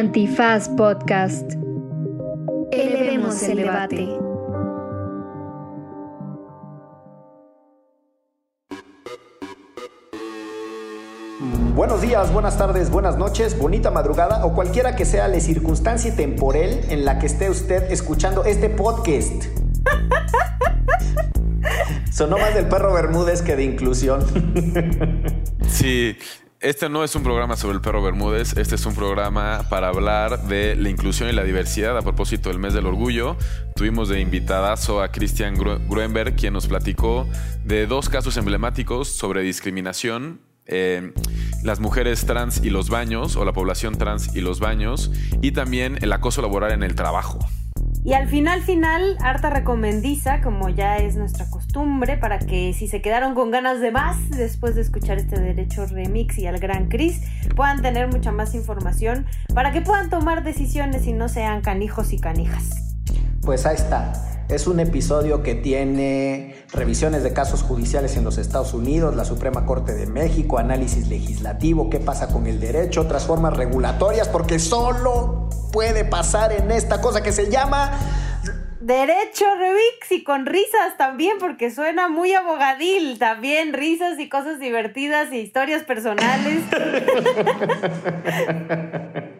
Antifaz Podcast. Elevemos el debate. Buenos días, buenas tardes, buenas noches, bonita madrugada o cualquiera que sea la circunstancia temporal en la que esté usted escuchando este podcast. Sonó más del perro Bermúdez que de inclusión. Sí, este no es un programa sobre el perro Bermúdez, este es un programa para hablar de la inclusión y la diversidad a propósito del mes del orgullo. Tuvimos de invitadazo a Christian Gruenberg, quien nos platicó de dos casos emblemáticos sobre discriminación eh, las mujeres trans y los baños, o la población trans y los baños, y también el acoso laboral en el trabajo. Y al final, final, harta recomendiza, como ya es nuestra costumbre, para que si se quedaron con ganas de más después de escuchar este Derecho Remix y al Gran Cris, puedan tener mucha más información para que puedan tomar decisiones y no sean canijos y canijas. Pues ahí está. Es un episodio que tiene revisiones de casos judiciales en los Estados Unidos, la Suprema Corte de México, análisis legislativo, qué pasa con el derecho, otras formas regulatorias, porque solo puede pasar en esta cosa que se llama... Derecho Remix y con risas también, porque suena muy abogadil. También risas y cosas divertidas y historias personales.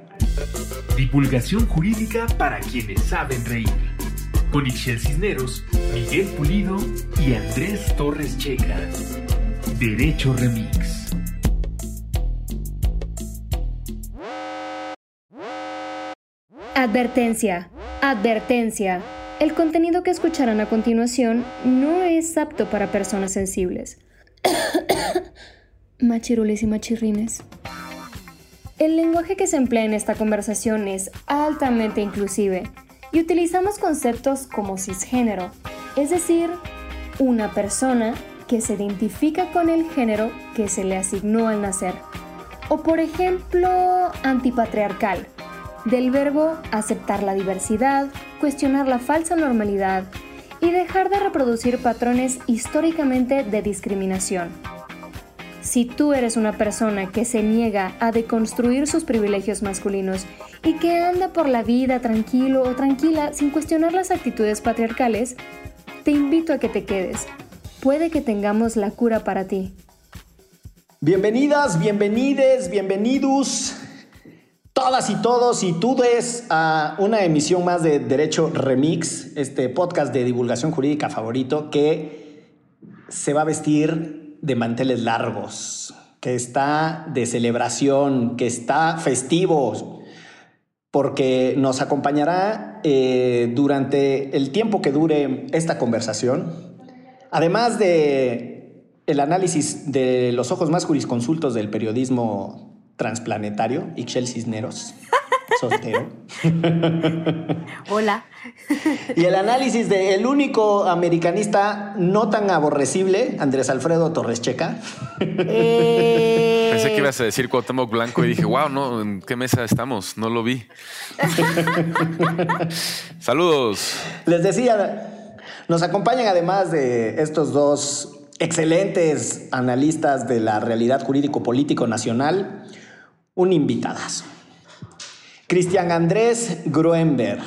Divulgación jurídica para quienes saben reír con Ixel Cisneros, Miguel Pulido y Andrés Torres Checa. Derecho Remix. Advertencia, advertencia. El contenido que escucharán a continuación no es apto para personas sensibles. Machirules y machirrines. El lenguaje que se emplea en esta conversación es altamente inclusive y utilizamos conceptos como cisgénero, es decir, una persona que se identifica con el género que se le asignó al nacer. O por ejemplo, antipatriarcal, del verbo aceptar la diversidad, cuestionar la falsa normalidad y dejar de reproducir patrones históricamente de discriminación. Si tú eres una persona que se niega a deconstruir sus privilegios masculinos y que anda por la vida tranquilo o tranquila sin cuestionar las actitudes patriarcales, te invito a que te quedes. Puede que tengamos la cura para ti. Bienvenidas, bienvenides, bienvenidos todas y todos y todes a una emisión más de Derecho Remix, este podcast de divulgación jurídica favorito que se va a vestir de manteles largos, que está de celebración, que está festivo, porque nos acompañará eh, durante el tiempo que dure esta conversación, además de el análisis de los ojos más jurisconsultos del periodismo transplanetario, Ixchel Cisneros soltero. Hola. Y el análisis de el único americanista no tan aborrecible, Andrés Alfredo Torres Checa. Eh. Pensé que ibas a decir Cuauhtémoc Blanco y dije, wow, no, ¿en qué mesa estamos? No lo vi. Saludos. Les decía, nos acompañan además de estos dos excelentes analistas de la realidad jurídico-político nacional, un invitadazo. Cristian Andrés Gruenberg.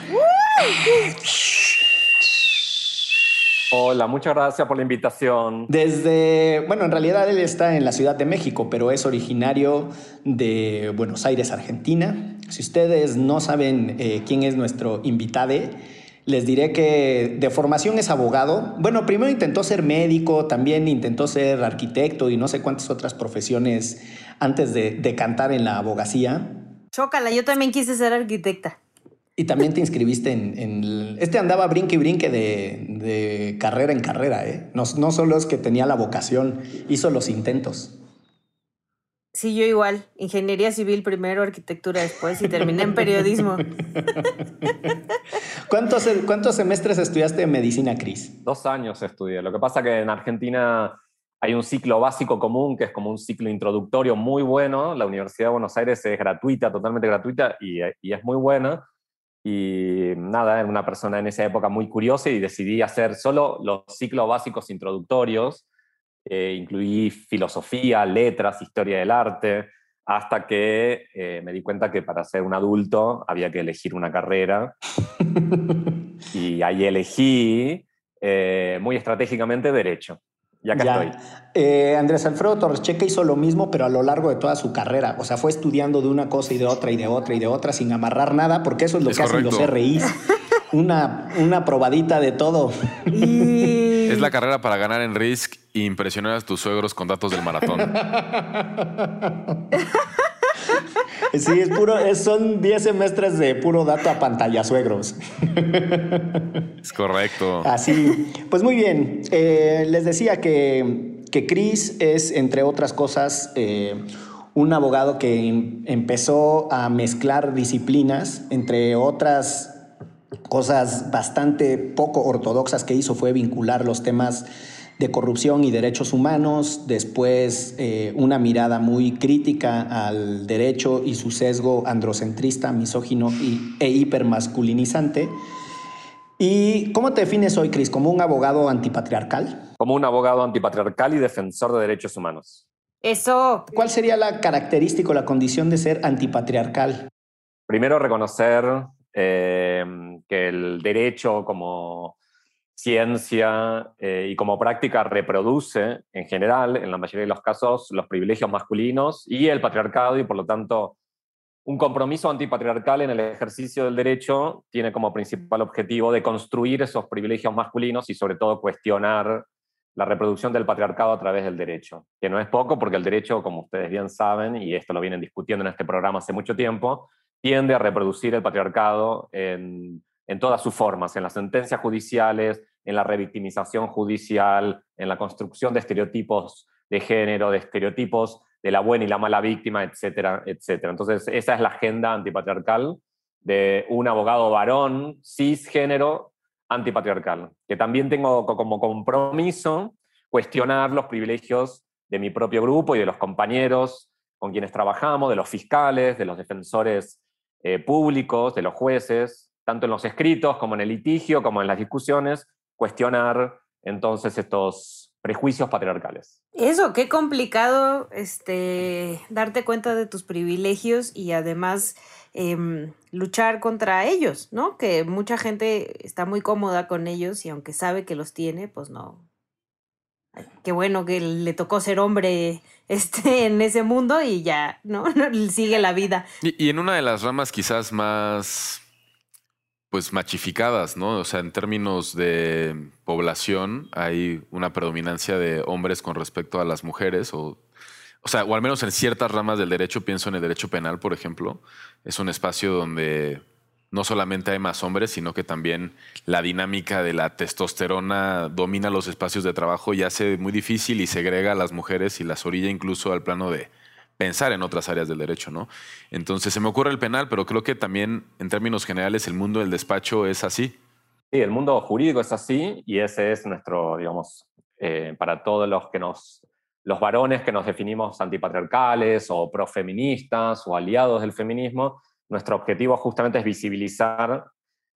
Hola, muchas gracias por la invitación. Desde, bueno, en realidad él está en la Ciudad de México, pero es originario de Buenos Aires, Argentina. Si ustedes no saben eh, quién es nuestro invitado, les diré que de formación es abogado. Bueno, primero intentó ser médico, también intentó ser arquitecto y no sé cuántas otras profesiones antes de, de cantar en la abogacía. Chócala, yo también quise ser arquitecta. Y también te inscribiste en... Este andaba brinque y brinque de, carrera en carrera, ¿eh? No, no solo es que tenía la vocación, hizo los intentos. Sí, yo igual. Ingeniería civil primero, arquitectura después y terminé en periodismo. ¿Cuántos, ¿Cuántos semestres estudiaste en medicina, Cris? Dos años estudié. Lo que pasa que en Argentina hay un ciclo básico común que es como un ciclo introductorio muy bueno. La Universidad de Buenos Aires es gratuita, totalmente gratuita y, es muy buena. Y nada, era una persona en esa época muy curiosa y decidí hacer solo los ciclos básicos introductorios. Eh, incluí filosofía, letras, historia del arte. hasta que eh, me di cuenta que para ser un adulto había que elegir una carrera. y ahí elegí eh, muy estratégicamente derecho. Ya. estoy. Eh, Andrés Alfredo Torres Checa hizo lo mismo, pero a lo largo de toda su carrera. O sea, fue estudiando de una cosa y de otra y de otra y de otra sin amarrar nada, porque eso es lo Es que hacen los. RIs. Una, una probadita de todo. Y... Es la carrera para ganar en Risk e impresionar a tus suegros con datos del maratón. Sí, es puro, es- son 10 semestres de puro dato a pantalla suegros. Es correcto. Así, pues muy bien. Eh, les decía que, que Chris es, entre otras cosas, eh, un abogado que em- empezó a mezclar disciplinas, entre otras cosas bastante poco ortodoxas que hizo fue vincular los temas de corrupción y derechos humanos, después eh, una mirada muy crítica al derecho y su sesgo androcentrista, misógino y, e hipermasculinizante. ¿Y cómo te defines hoy, Cris? ¿Como un abogado antipatriarcal? Como un abogado antipatriarcal y defensor de derechos humanos. Eso. ¿Cuál sería la característica o la condición de ser antipatriarcal? Primero, reconocer eh, que el derecho como ciencia eh, y como práctica reproduce en general, en la mayoría de los casos, los privilegios masculinos y el patriarcado y por lo tanto un compromiso antipatriarcal en el ejercicio del derecho tiene como principal objetivo de construir esos privilegios masculinos y sobre todo cuestionar la reproducción del patriarcado a través del derecho, que no es poco porque el derecho, como ustedes bien saben, y esto lo vienen discutiendo en este programa hace mucho tiempo, tiende a reproducir el patriarcado en, en todas sus formas, en las sentencias judiciales, en la revictimización judicial, en la construcción de estereotipos de género, de estereotipos de la buena y la mala víctima, etcétera, etcétera. Entonces, esa es la agenda antipatriarcal de un abogado varón, cisgénero, antipatriarcal, que también tengo co- como compromiso cuestionar los privilegios de mi propio grupo y de los compañeros con quienes trabajamos, de los fiscales, de los defensores eh, públicos, de los jueces, tanto en los escritos como en el litigio, como en las discusiones, cuestionar entonces estos prejuicios patriarcales. Eso, qué complicado este, darte cuenta de tus privilegios y además em, luchar contra ellos, ¿no? Que mucha gente está muy cómoda con ellos y aunque sabe que los tiene, pues no. Qué bueno que le tocó ser hombre este, en ese mundo y ya, ¿no? Sigue la vida. Y, y en una de las ramas quizás más, pues, machificadas, ¿no? O sea, en términos de población, hay una predominancia de hombres con respecto a las mujeres, o, o sea, o al menos en ciertas ramas del derecho, pienso en el derecho penal, por ejemplo, es un espacio donde no solamente hay más hombres, sino que también la dinámica de la testosterona domina los espacios de trabajo y hace muy difícil y segrega a las mujeres y las orilla incluso al plano de pensar en otras áreas del derecho, ¿no? Entonces se me ocurre el penal, pero creo que también en términos generales el mundo del despacho es así. Sí, el mundo jurídico es así y ese es nuestro, digamos, eh, para todos los que nos, los varones que nos definimos antipatriarcales o profeministas o aliados del feminismo, nuestro objetivo justamente es visibilizar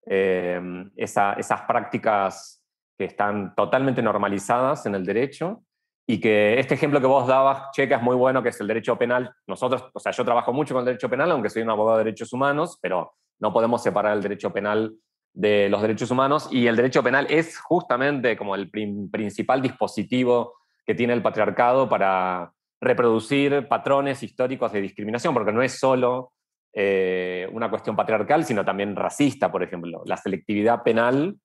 eh, esa- esas prácticas que están totalmente normalizadas en el derecho y que este ejemplo que vos dabas, Checa, es muy bueno, que es el derecho penal. Nosotros, o sea, yo trabajo mucho con el derecho penal, aunque soy un abogado de derechos humanos, pero no podemos separar el derecho penal de los derechos humanos y el derecho penal es justamente como el prin- principal dispositivo que tiene el patriarcado para reproducir patrones históricos de discriminación, porque no es solo eh, una cuestión patriarcal, sino también racista, por ejemplo. La selectividad penal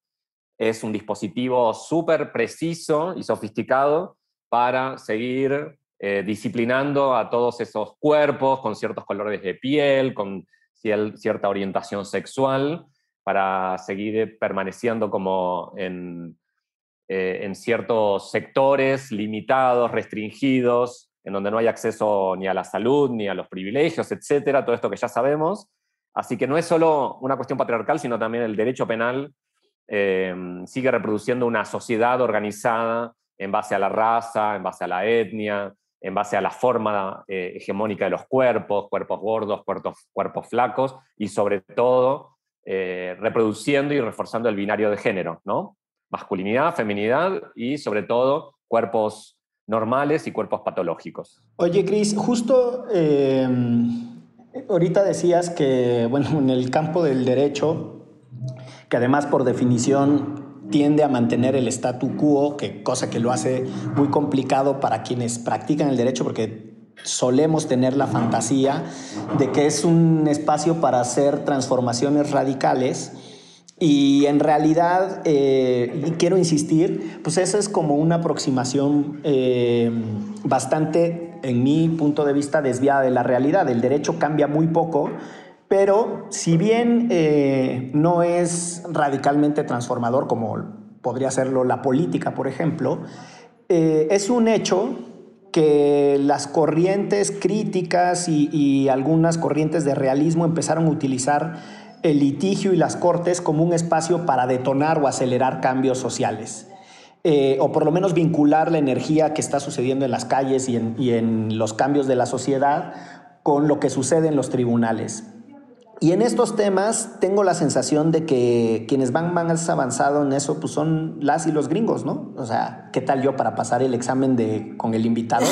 es un dispositivo súper preciso y sofisticado para seguir eh, disciplinando a todos esos cuerpos con ciertos colores de piel, con cierta orientación sexual, para seguir permaneciendo como en, eh, en ciertos sectores limitados, restringidos, en donde no hay acceso ni a la salud, ni a los privilegios, etcétera, todo esto que ya sabemos. Así que no es solo una cuestión patriarcal, sino también el derecho penal eh, sigue reproduciendo una sociedad organizada en base a la raza, en base a la etnia, en base a la forma eh, hegemónica de los cuerpos, cuerpos gordos, cuerpos, cuerpos flacos, y sobre todo eh, reproduciendo y reforzando el binario de género, ¿no? Masculinidad, feminidad y sobre todo cuerpos normales y cuerpos patológicos. Oye, Cris, justo eh, ahorita decías que, bueno, en el campo del derecho, que además por definición tiende a mantener el statu quo, que cosa que lo hace muy complicado para quienes practican el derecho, porque solemos tener la fantasía de que es un espacio para hacer transformaciones radicales. Y en realidad, eh, y quiero insistir, pues esa es como una aproximación eh, bastante, en mi punto de vista, desviada de la realidad. El derecho cambia muy poco, pero si bien eh, no es radicalmente transformador como podría serlo la política, por ejemplo, es un hecho que las corrientes críticas y, algunas corrientes de realismo empezaron a utilizar el litigio y las cortes como un espacio para detonar o acelerar cambios sociales. Eh, o por lo menos vincular la energía que está sucediendo en las calles y en los cambios de la sociedad con lo que sucede en los tribunales. Y en estos temas tengo la sensación de que quienes van más avanzado en eso pues son las y los gringos, ¿no? O sea, ¿qué tal yo para pasar el examen de con el invitado?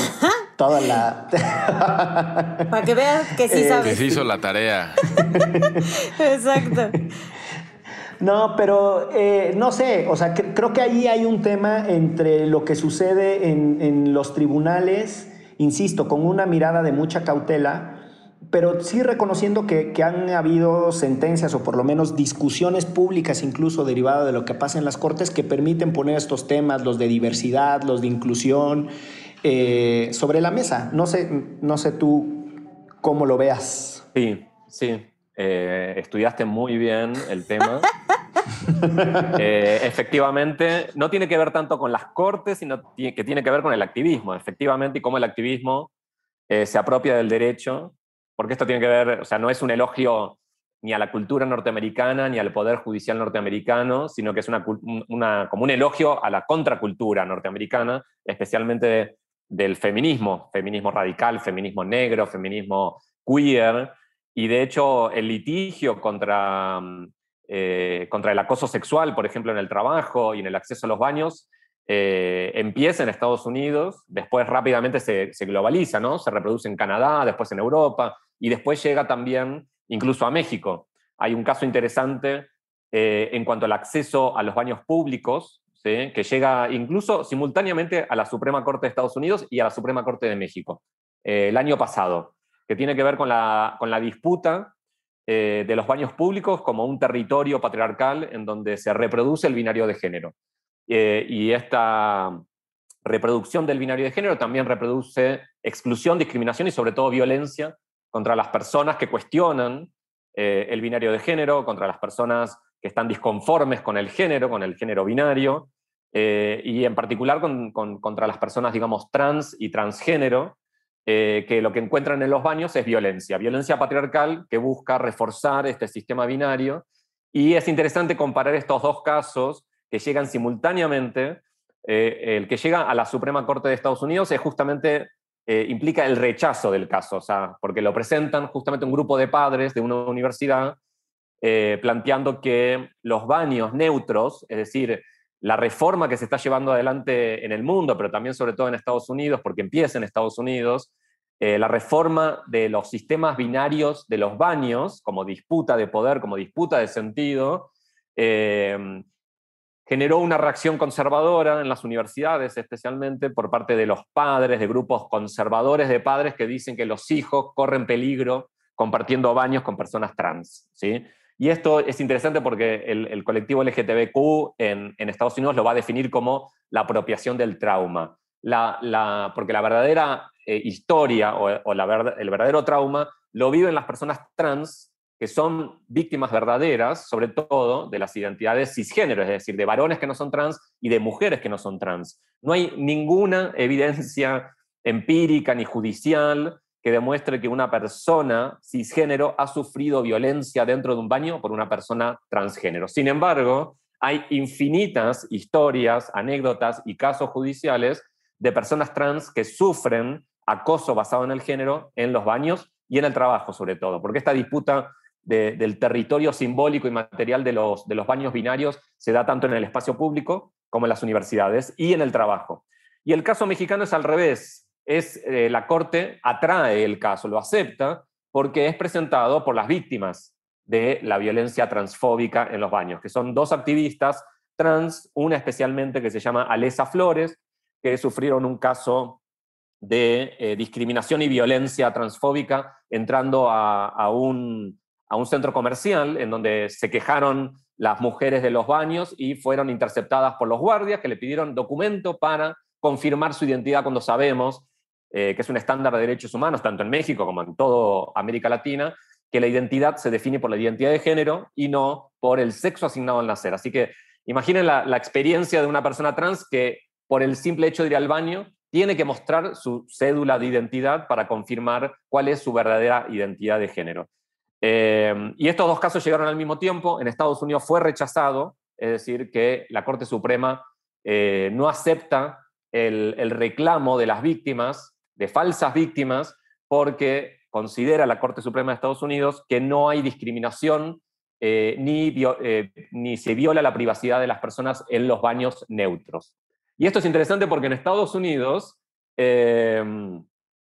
Toda la para que veas que sí eh, sabes. Que sí hizo la tarea. Exacto. No, pero eh, no sé, o sea, creo que ahí hay un tema entre lo que sucede en, en los tribunales, insisto, con una mirada de mucha cautela, pero sí reconociendo que, han habido sentencias o por lo menos discusiones públicas incluso derivadas de lo que pasa en las cortes que permiten poner estos temas, los de diversidad, los de inclusión, eh, sobre la mesa. No sé, no sé tú cómo lo veas. Sí, sí. Eh, estudiaste muy bien el tema. Eh, efectivamente, no tiene que ver tanto con las cortes, sino que tiene que ver con el activismo, efectivamente, y cómo el activismo se apropia del derecho porque esto tiene que ver, o sea, no es un elogio ni a la cultura norteamericana ni al poder judicial norteamericano, sino que es una, como un elogio a la contracultura norteamericana, especialmente del feminismo, feminismo radical, feminismo negro, feminismo queer, y de hecho el litigio contra, eh, contra el acoso sexual, por ejemplo, en el trabajo y en el acceso a los baños, eh, empieza en Estados Unidos, después rápidamente se, se, globaliza, ¿no? Se reproduce en Canadá, después en Europa, y después llega también incluso a México. Hay un caso interesante eh, en cuanto al acceso a los baños públicos, que llega incluso simultáneamente a la Suprema Corte de Estados Unidos y a la Suprema Corte de México, eh, el año pasado, que tiene que ver con la, con la disputa eh, de los baños públicos como un territorio patriarcal en donde se reproduce el binario de género. y esta reproducción del binario de género también reproduce exclusión, discriminación y sobre todo violencia contra las personas que cuestionan eh, el binario de género, contra las personas que están disconformes con el género, con el género binario, eh, y en particular contra las personas, digamos, trans y transgénero, eh, que lo que encuentran en los baños es violencia, violencia patriarcal que busca reforzar este sistema binario. Y es interesante comparar estos dos casos que llegan simultáneamente. el que llega a la Suprema Corte de Estados Unidos es justamente eh, implica el rechazo del caso, o sea, porque lo presentan justamente un grupo de padres de una universidad eh, planteando que los baños neutros, es decir, la reforma que se está llevando adelante en el mundo, pero también sobre todo en Estados Unidos, porque empieza en Estados Unidos, eh, la reforma de los sistemas binarios de los baños, como disputa de poder, como disputa de sentido, generó una reacción conservadora en las universidades, especialmente por parte de los padres, de grupos conservadores de padres que dicen que los hijos corren peligro compartiendo baños con personas trans. ¿sí? Y esto es interesante porque el, colectivo LGTBQ en, Estados Unidos lo va a definir como la apropiación del trauma. La, porque la verdadera eh, historia o, el verdadero trauma lo viven las personas trans que son víctimas verdaderas, sobre todo, de las identidades cisgénero, es decir, de varones que no son trans y de mujeres que no son trans. No hay ninguna evidencia empírica ni judicial que demuestre que una persona cisgénero ha sufrido violencia dentro de un baño por una persona transgénero. Sin embargo, hay infinitas historias, anécdotas y casos judiciales de personas trans que sufren acoso basado en el género en los baños y en el trabajo sobre todo, porque esta disputa del territorio simbólico y material de los, de los baños binarios se da tanto en el espacio público como en las universidades y en el trabajo. Y el caso mexicano es al revés. Es, eh, la Corte atrae el caso, lo acepta, porque es presentado por las víctimas de la violencia transfóbica en los baños, que son dos activistas trans, una especialmente que se llama Alesa Flores, que sufrieron un caso de eh, discriminación y violencia transfóbica entrando a, un, a un centro comercial en donde se quejaron las mujeres de los baños y fueron interceptadas por los guardias que le pidieron documento para confirmar su identidad cuando sabemos eh, que es un estándar de derechos humanos, tanto en México como en toda América Latina, que la identidad se define por la identidad de género y no por el sexo asignado al nacer. Así que imaginen la, la experiencia de una persona trans que por el simple hecho de ir al baño tiene que mostrar su cédula de identidad para confirmar cuál es su verdadera identidad de género. Eh, y estos dos casos llegaron al mismo tiempo. En Estados Unidos fue rechazado, es decir, que la Corte Suprema eh, no acepta el, reclamo de las víctimas, de falsas víctimas, porque considera la Corte Suprema de Estados Unidos que no hay discriminación eh, ni, ni se viola la privacidad de las personas en los baños neutros. Y esto es interesante porque en Estados Unidos em,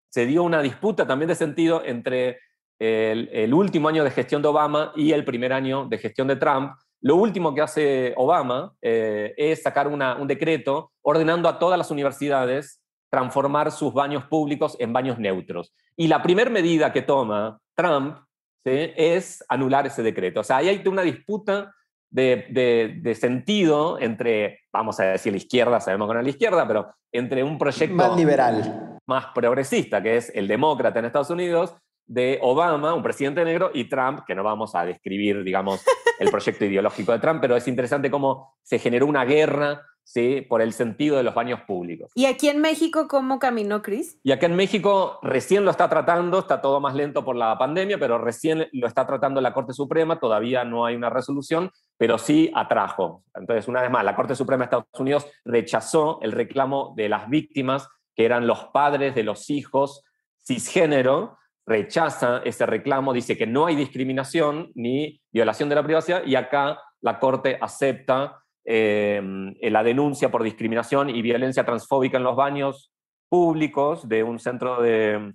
se dio una disputa también de sentido entre el, último año de gestión de Obama y el primer año de gestión de Trump. Lo último que hace Obama eh, es sacar un decreto ordenando a todas las universidades transformar sus baños públicos en baños neutros. Y la primera medida que toma Trump es anular ese decreto. O sea, ahí hay una disputa de, sentido entre, vamos a decir, la izquierda, sabemos que no es la izquierda, pero entre un proyecto más liberal, más progresista, que es el demócrata en Estados Unidos, de Obama, un presidente negro, y Trump, que no vamos a describir, digamos, el proyecto ideológico de Trump, pero es interesante cómo se generó una guerra ¿sí? por el sentido de los baños públicos. ¿Y aquí en México cómo caminó, Cris? Y acá en México recién lo está tratando, está todo más lento por la pandemia, pero recién lo está tratando la Corte Suprema, todavía no hay una resolución, pero sí atrajo. Entonces, una vez más, la Corte Suprema de Estados Unidos rechazó el reclamo de las víctimas, que eran los padres de los hijos cisgénero, rechaza ese reclamo, dice que no hay discriminación ni violación de la privacidad, y acá la Corte acepta eh, la denuncia por discriminación y violencia transfóbica en los baños públicos de un centro de,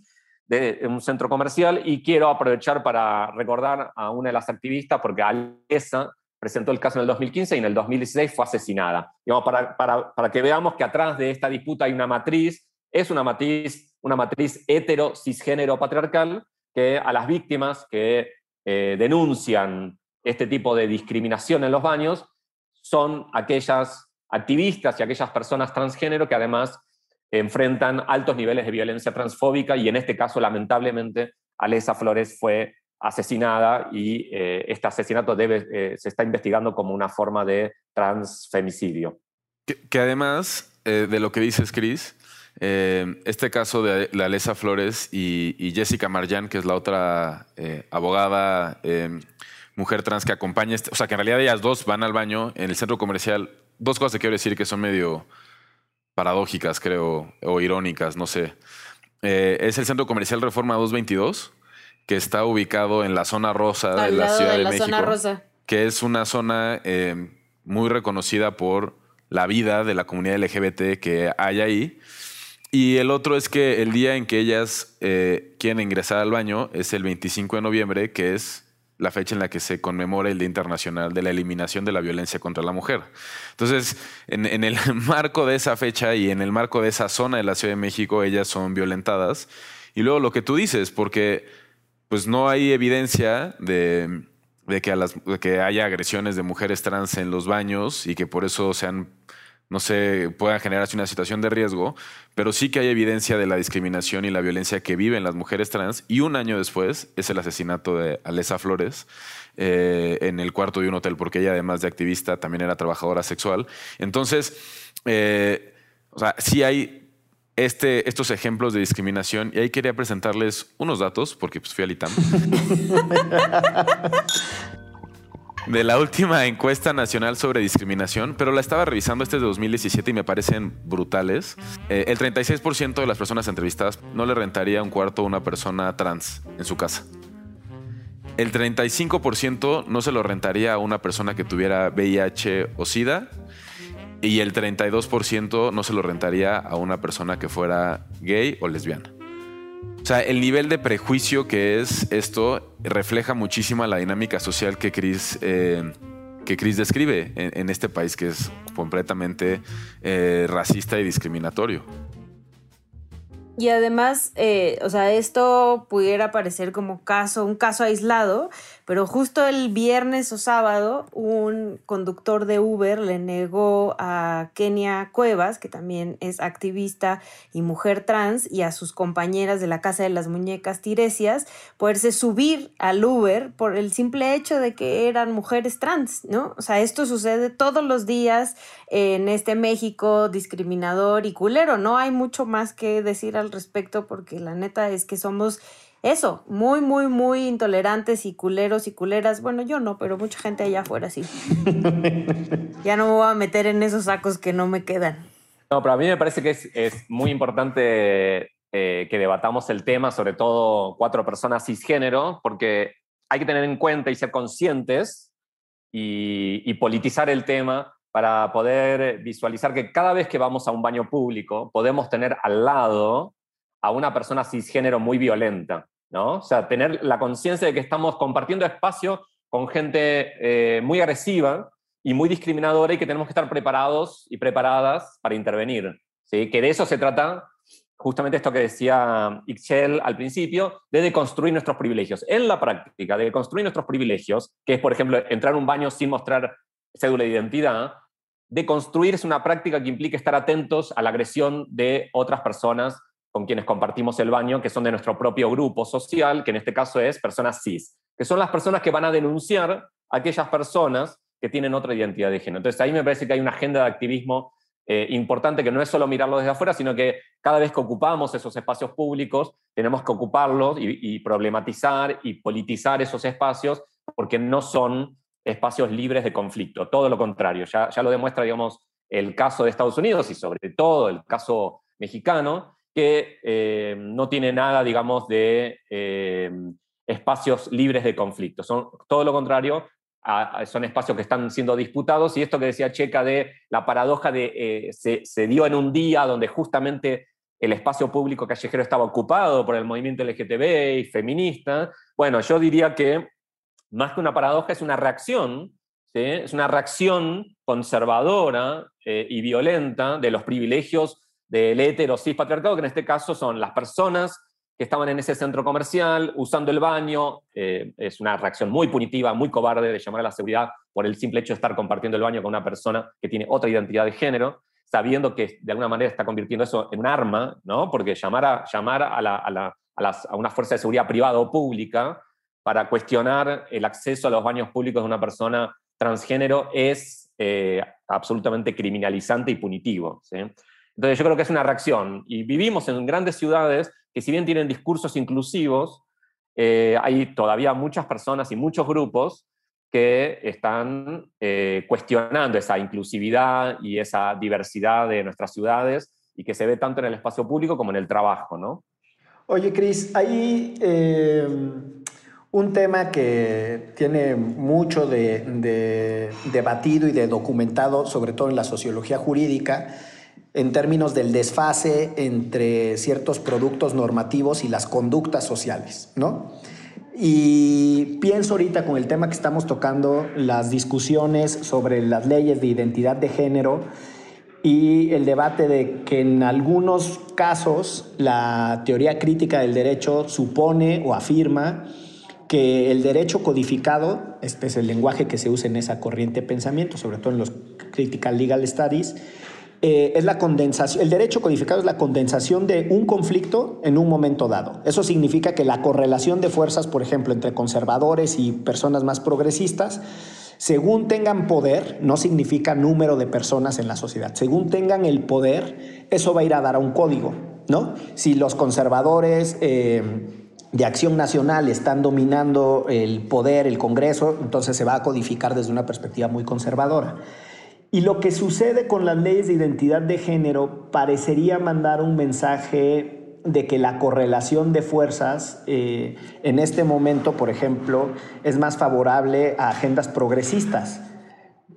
un centro comercial y quiero aprovechar para recordar a una de las activistas porque Alesa presentó el caso en el 2015 y en el 2016 fue asesinada. Digamos, para, para, para, que veamos que atrás de esta disputa hay una matriz, es una matriz, una matriz hetero, cisgénero, patriarcal, que a las víctimas que eh, denuncian este tipo de discriminación en los baños son aquellas activistas y aquellas personas transgénero que además enfrentan altos niveles de violencia transfóbica y en este caso, lamentablemente, Alesa Flores fue asesinada y eh, este asesinato eh, se está investigando como una forma de transfemicidio. Que, además de lo que dices, Cris, este caso de, la Alesa Flores y, y, Jessica Marjan, que es la otra abogada mujer trans que acompaña, este, o sea, que en realidad ellas dos van al baño en el centro comercial. Dos cosas que quiero decir que son medio paradójicas, creo, o irónicas, no sé. Eh, es el centro comercial Reforma 222, que está ubicado en la zona rosa de la Ciudad de, México. Que es una zona eh, muy reconocida por la vida de la comunidad LGBT que hay ahí. Y el otro es que el día en que ellas eh, quieren ingresar al baño es el 25 de noviembre, que es la fecha en la que se conmemora el Día Internacional de la Eliminación de la Violencia contra la Mujer. Entonces, en, el marco de esa fecha y en el marco de esa zona de la Ciudad de México, ellas son violentadas. Y luego lo que tú dices, porque pues no hay evidencia de, que, de que haya agresiones de mujeres trans en los baños y que por eso sean no se pueda generarse una situación de riesgo, pero sí que hay evidencia de la discriminación y la violencia que viven las mujeres trans. Y un año después es el asesinato de Alesa Flores eh, en el cuarto de un hotel, porque ella, además de activista, también era trabajadora sexual. Entonces, eh, o sea, sí hay este, estos ejemplos de discriminación y ahí quería presentarles unos datos, porque pues, fui al ITAM. de la última encuesta nacional sobre discriminación, pero la estaba revisando este de 2017 y me parecen brutales. Eh, el 36% de las personas entrevistadas no le rentaría un cuarto a una persona trans en su casa. El 35% no se lo rentaría a una persona que tuviera VIH o SIDA. y el 32% no se lo rentaría a una persona que fuera gay o lesbiana. O sea, el nivel de prejuicio que es esto refleja muchísimo la dinámica social que Chris, eh, que Chris describe en, este país que es completamente eh, racista y discriminatorio. Y además, eh, o sea, esto pudiera parecer como caso, un caso aislado, pero justo el viernes o sábado, un conductor de Uber le negó a Kenia Cuevas, que también es activista y mujer trans, y a sus compañeras de la Casa de las Muñecas Tiresias, poderse subir al Uber por el simple hecho de que eran mujeres trans, ¿no? O sea, esto sucede todos los días en este México discriminador y culero. No hay mucho más que decir al respecto porque la neta es que somos eso, muy, muy, muy intolerantes y culeros y culeras. Bueno, yo no, pero mucha gente allá afuera sí. ya no me voy a meter en esos sacos que no me quedan. No, pero a mí me parece que es, muy importante eh, que debatamos el tema, sobre todo cuatro personas cisgénero, porque hay que tener en cuenta y ser conscientes y, y politizar el tema para poder visualizar que cada vez que vamos a un baño público podemos tener al lado a una persona cisgénero muy violenta. ¿no? O sea, tener la conciencia de que estamos compartiendo espacio con gente eh, muy agresiva y muy discriminadora y que tenemos que estar preparados y preparadas para intervenir. ¿sí? Que de eso se trata justamente esto que decía Ixchel al principio, de deconstruir nuestros privilegios. En la práctica, de construir nuestros privilegios, que es, por ejemplo, entrar a un baño sin mostrar cédula de identidad, deconstruir es una práctica que implica estar atentos a la agresión de otras personas con quienes compartimos el baño, que son de nuestro propio grupo social, que en este caso es personas cis, que son las personas que van a denunciar a aquellas personas que tienen otra identidad de género. Entonces ahí me parece que hay una agenda de activismo eh, importante que no es solo mirarlo desde afuera, sino que cada vez que ocupamos esos espacios públicos, tenemos que ocuparlos y, problematizar y politizar esos espacios, porque no son espacios libres de conflicto, todo lo contrario, ya, ya lo demuestra, digamos, el caso de Estados Unidos y sobre todo el caso mexicano, que eh, no tiene nada, digamos, de eh, espacios libres de conflicto. Son todo lo contrario, son espacios que están siendo disputados y esto que decía Checa de la paradoja de eh, se, dio en un día donde justamente el espacio público callejero estaba ocupado por el movimiento LGTB y feminista. Bueno, yo diría que más que una paradoja es una reacción, es una reacción conservadora y violenta de los privilegios del hetero cis patriarcado, que en este caso son las personas que estaban en ese centro comercial usando el baño. Eh, es una reacción muy punitiva, muy cobarde de llamar a la seguridad por el simple hecho de estar compartiendo el baño con una persona que tiene otra identidad de género, sabiendo que de alguna manera está convirtiendo eso en un arma, ¿no? porque llamar a, llamar a, la, a, la, a, las, a una fuerza de seguridad privada o pública para cuestionar el acceso a los baños públicos de una persona transgénero es eh, absolutamente criminalizante y punitivo. ¿sí? Entonces yo creo que es una reacción. Y vivimos en grandes ciudades que si bien tienen discursos inclusivos, eh, hay todavía muchas personas y muchos grupos que están eh, cuestionando esa inclusividad y esa diversidad de nuestras ciudades y que se ve tanto en el espacio público como en el trabajo, ¿no? Oye, Cris, hay eh, un tema que tiene mucho de, de debatido y de documentado, sobre todo en la sociología jurídica, en términos del desfase entre ciertos productos normativos y las conductas sociales, ¿no? Y pienso ahorita con el tema que estamos tocando, las discusiones sobre las leyes de identidad de género y el debate de que en algunos casos la teoría crítica del derecho supone o afirma que el derecho codificado, este es el lenguaje que se usa en esa corriente de pensamiento, sobre todo en los critical legal studies, eh, es la condensación, el derecho codificado es la condensación de un conflicto en un momento dado. Eso significa que la correlación de fuerzas, por ejemplo, entre conservadores y personas más progresistas, según tengan poder, no significa número de personas en la sociedad, según tengan el poder, eso va a ir a dar a un código, ¿no? Si los conservadores... Eh, de acción nacional están dominando el poder, el Congreso, entonces se va a codificar desde una perspectiva muy conservadora. Y lo que sucede con las leyes de identidad de género parecería mandar un mensaje de que la correlación de fuerzas eh, en este momento, por ejemplo, es más favorable a agendas progresistas.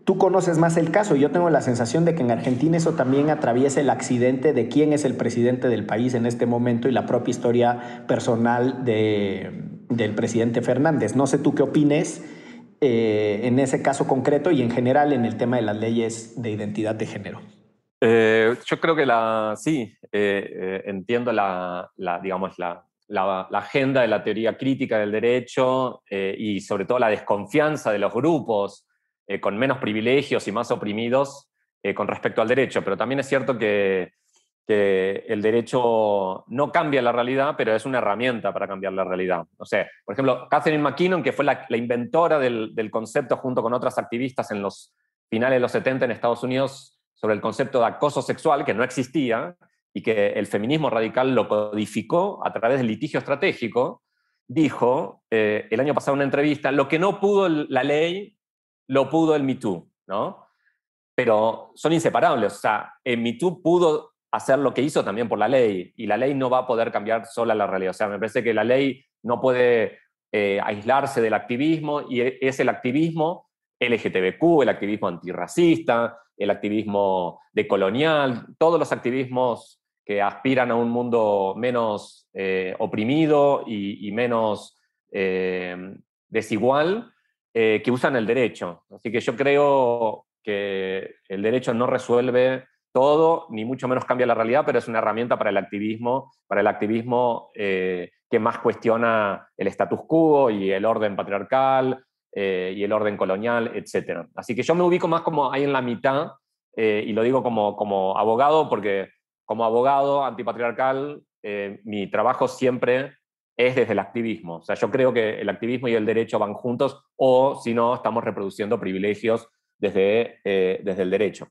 tú conoces más el caso. Yo tengo la sensación de que en Argentina eso también atraviesa el accidente de quién es el presidente del país en este momento y la propia historia personal del presidente Fernández. No sé tú qué opines eh, en ese caso concreto y en general en el tema de las leyes de identidad de género. Eh, yo creo que la, sí, eh, entiendo la, digamos, la, la, agenda de la teoría crítica del derecho y sobre todo la desconfianza de los grupos con menos privilegios y más oprimidos con respecto al derecho. Pero también es cierto que, el derecho no cambia la realidad, pero es una herramienta para cambiar la realidad. O sea, por ejemplo, Catherine McKinnon, que fue la, inventora del, concepto junto con otras activistas en los finales de los 70 en Estados Unidos sobre el concepto de acoso sexual, que no existía, y que el feminismo radical lo codificó a través del litigio estratégico, dijo eh, el año pasado en una entrevista, lo que no pudo la ley lo pudo el MeToo, ¿no? Pero son inseparables. O sea, el MeToo pudo hacer lo que hizo también por la ley y la ley no va a poder cambiar sola la realidad. O sea, me parece que la ley no puede eh, aislarse del activismo y e, es el activismo LGTBQ, el activismo antirracista, el activismo decolonial, todos los activismos que aspiran a un mundo menos eh, oprimido y, menos eh, desigual, que usan el derecho. Así que yo creo que el derecho no resuelve todo, ni mucho menos cambia la realidad, pero es una herramienta para el activismo, para el activismo eh, que más cuestiona el status quo y el orden patriarcal eh, y el orden colonial, etc. Así que yo me ubico más como ahí en la mitad, y lo digo como, como abogado, porque como abogado antipatriarcal, mi trabajo siempre es desde el activismo. O sea, yo creo que el activismo y el derecho van juntos o si no, estamos reproduciendo privilegios desde, eh, desde el derecho.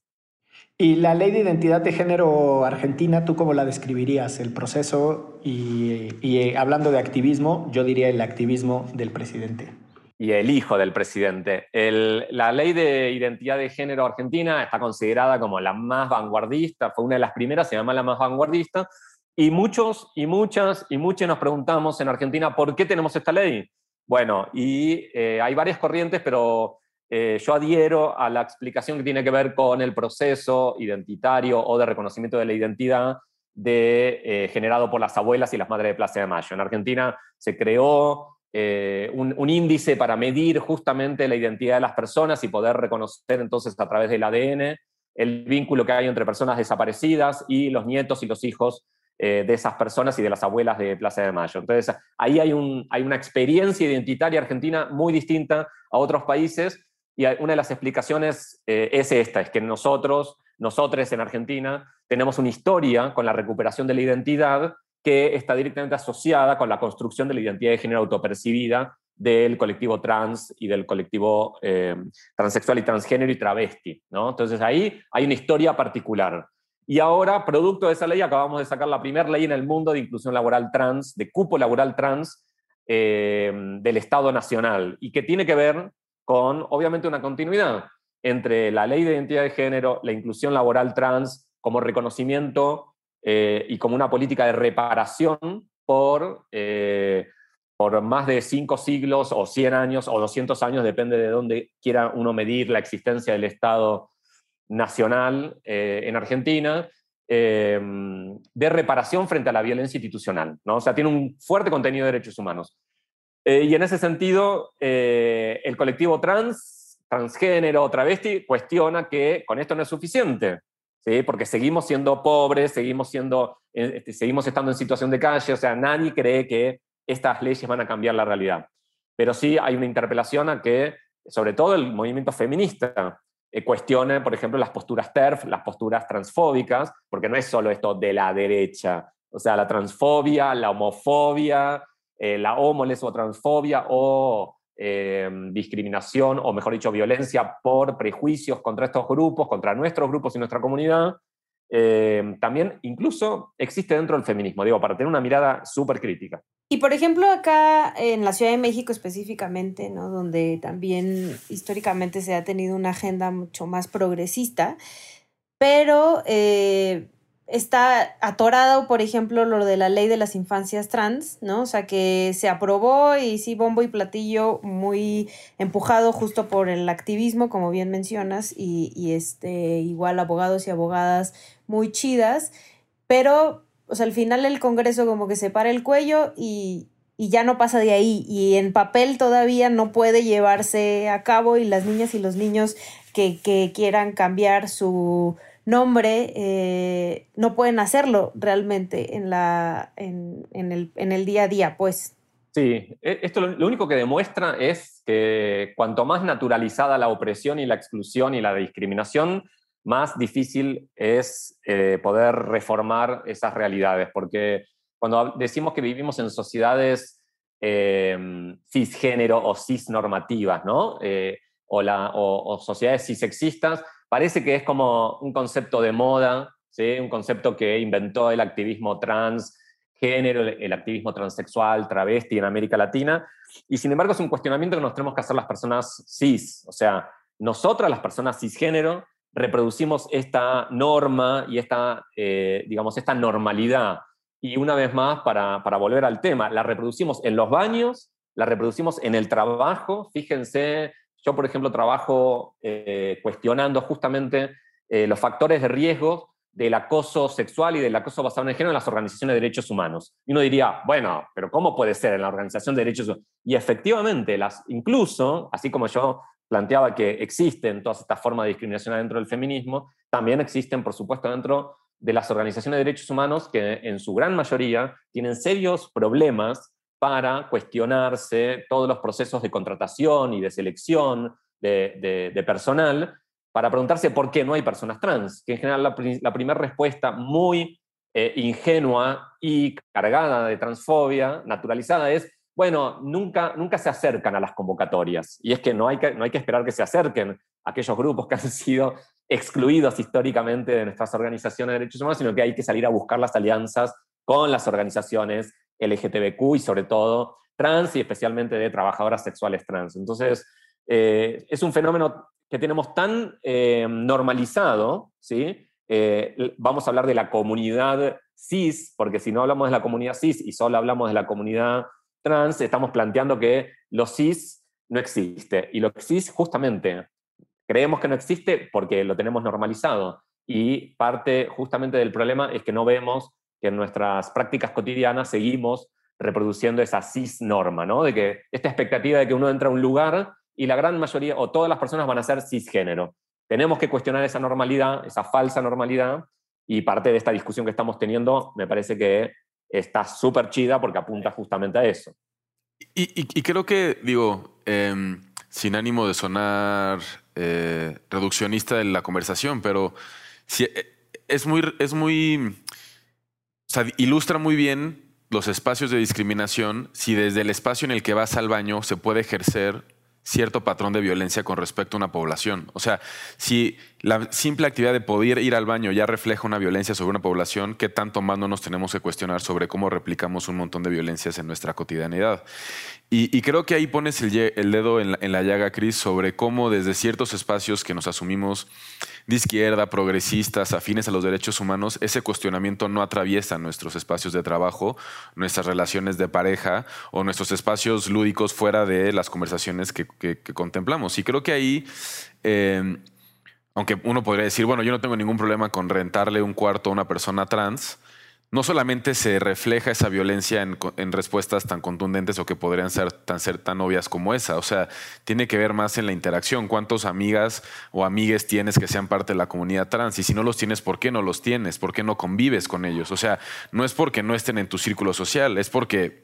¿Y la ley de identidad de género argentina, tú cómo la describirías? El proceso y, eh, hablando de activismo, yo diría el activismo del presidente. Y el hijo del presidente. la ley de identidad de género argentina está considerada como la más vanguardista, fue una de las primeras, se llama la más vanguardista, y muchos y muchas y muchas nos preguntamos en Argentina por qué tenemos esta ley. Bueno, y eh, hay varias corrientes, pero eh, yo adhiero a la explicación que tiene que ver con el proceso identitario o de reconocimiento de la identidad de, eh, generado por las abuelas y las madres de Plaza de Mayo. En Argentina se creó un, un, índice para medir justamente la identidad de las personas y poder reconocer entonces a través del ADN el vínculo que hay entre personas desaparecidas y los nietos y los hijos eh, de esas personas y de las abuelas de Plaza de Mayo. Entonces, ahí hay, un, hay una experiencia identitaria argentina muy distinta a otros países y una de las explicaciones eh, es esta, es que nosotros, nosotros en Argentina, tenemos una historia con la recuperación de la identidad que está directamente asociada con la construcción de la identidad de género autopercibida del colectivo trans y del colectivo eh, transexual y transgénero y travesti. ¿no? Entonces ahí hay una historia particular. Y ahora, producto de esa ley, acabamos de sacar la primera ley en el mundo de inclusión laboral trans, de cupo laboral trans eh, del Estado Nacional, y que tiene que ver con, obviamente, una continuidad entre la ley de identidad de género, la inclusión laboral trans como reconocimiento eh, y como una política de reparación por, eh, por más de cinco siglos o 100 años o 200 años, depende de dónde quiera uno medir la existencia del Estado nacional eh, en Argentina de reparación frente a la violencia institucional. ¿no? O sea, tiene un fuerte contenido de derechos humanos. Eh, y en ese sentido, el colectivo trans, transgénero, travesti, cuestiona que con esto no es suficiente. ¿sí? Porque seguimos siendo pobres, seguimos, siendo, este, seguimos estando en situación de calle, o sea, nadie cree que estas leyes van a cambiar la realidad. Pero sí hay una interpelación a que, sobre todo el movimiento feminista, eh, cuestione, por ejemplo, las posturas TERF, las posturas transfóbicas, porque no es solo esto de la derecha, o sea, la transfobia, la homofobia, eh, la homo-lesbo-transfobia o eh, discriminación, o mejor dicho, violencia por prejuicios contra estos grupos, contra nuestros grupos y nuestra comunidad, eh, también incluso existe dentro del feminismo, digo, para tener una mirada súper crítica. Y por ejemplo, acá en la Ciudad de México específicamente, ¿no? donde también históricamente se ha tenido una agenda mucho más progresista, pero eh, está atorado, por ejemplo, lo de la ley de las infancias trans, ¿no? O sea, que se aprobó y sí, bombo y platillo muy empujado justo por el activismo, como bien mencionas, y, y este, igual abogados y abogadas muy chidas, pero, o sea, al final el Congreso como que se para el cuello y, y ya no pasa de ahí, y en papel todavía no puede llevarse a cabo y las niñas y los niños que, que quieran cambiar su nombre, eh, no pueden hacerlo realmente en, la, en, el, en, el, día a día, pues. Sí, e, esto lo, único que demuestra es que cuanto más naturalizada la opresión y la exclusión y la discriminación, más difícil es eh, poder reformar esas realidades, porque cuando decimos que vivimos en sociedades eh, cisgénero o cisnormativas, ¿no? o, la, o, o sociedades cisexistas, parece que es como un concepto de moda, ¿sí? un concepto que inventó el activismo trans, género, el activismo transexual, travesti en América Latina, y sin embargo es un cuestionamiento que nos tenemos que hacer las personas cis, o sea, nosotras las personas cisgénero reproducimos esta norma y esta, eh, digamos, esta normalidad. Y una vez más, para, para volver al tema, la reproducimos en los baños, la reproducimos en el trabajo, fíjense yo, por ejemplo, trabajo eh, cuestionando justamente eh, los factores de riesgo del acoso sexual y del acoso basado en el género en las organizaciones de derechos humanos. Y uno diría, bueno, pero ¿cómo puede ser en la organización de derechos humanos? Y efectivamente, las, incluso, así como yo planteaba que existen todas estas formas de discriminación dentro del feminismo, también existen, por supuesto, dentro de las organizaciones de derechos humanos que en su gran mayoría tienen serios problemas para cuestionarse todos los procesos de contratación y de selección de, personal, para preguntarse por qué no hay personas trans, que en general la, primera respuesta muy eh, ingenua y cargada de transfobia, naturalizada, es, bueno, nunca, nunca se acercan a las convocatorias. Y es que no hay que, no hay que esperar que se acerquen aquellos grupos que han sido excluidos históricamente de nuestras organizaciones de derechos humanos, sino que hay que salir a buscar las alianzas con las organizaciones LGTBQ y sobre todo trans y especialmente de trabajadoras sexuales trans. Entonces, eh, es un fenómeno que tenemos tan eh, normalizado, ¿sí? Eh, vamos a hablar de la comunidad cis, porque si no hablamos de la comunidad cis y solo hablamos de la comunidad trans, estamos planteando que lo cis no existe. Y lo cis justamente creemos que no existe porque lo tenemos normalizado. Y parte justamente del problema es que no vemos que en nuestras prácticas cotidianas seguimos reproduciendo esa cis norma, ¿no? De que esta expectativa de que uno entra a un lugar y la gran mayoría o todas las personas van a ser cisgénero. Tenemos que cuestionar esa normalidad, esa falsa normalidad, y parte de esta discusión que estamos teniendo me parece que está súper chida porque apunta justamente a eso. Y, creo que, digo, em, sin ánimo de sonar eh, reduccionista de la conversación, pero si, eh, es muy, es muy o sea, ilustra muy bien los espacios de discriminación si desde el espacio en el que vas al baño se puede ejercer cierto patrón de violencia con respecto a una población. O sea, si la simple actividad de poder ir al baño ya refleja una violencia sobre una población, ¿qué tanto más no nos tenemos que cuestionar sobre cómo replicamos un montón de violencias en nuestra cotidianidad? Y, creo que ahí pones el, dedo en la, en la llaga, Cris, sobre cómo desde ciertos espacios que nos asumimos de izquierda, progresistas, afines a los derechos humanos, ese cuestionamiento no atraviesa nuestros espacios de trabajo, nuestras relaciones de pareja o nuestros espacios lúdicos fuera de las conversaciones que, contemplamos. Y creo que ahí... Eh, aunque uno podría decir, bueno, yo no tengo ningún problema con rentarle un cuarto a una persona trans, no solamente se refleja esa violencia en, respuestas tan contundentes o que podrían ser tan, ser tan obvias como esa, o sea, tiene que ver más en la interacción, cuántos amigas o amigues tienes que sean parte de la comunidad trans y si no los tienes, ¿por qué no los tienes? ¿Por qué no convives con ellos? O sea, no es porque no estén en tu círculo social, es porque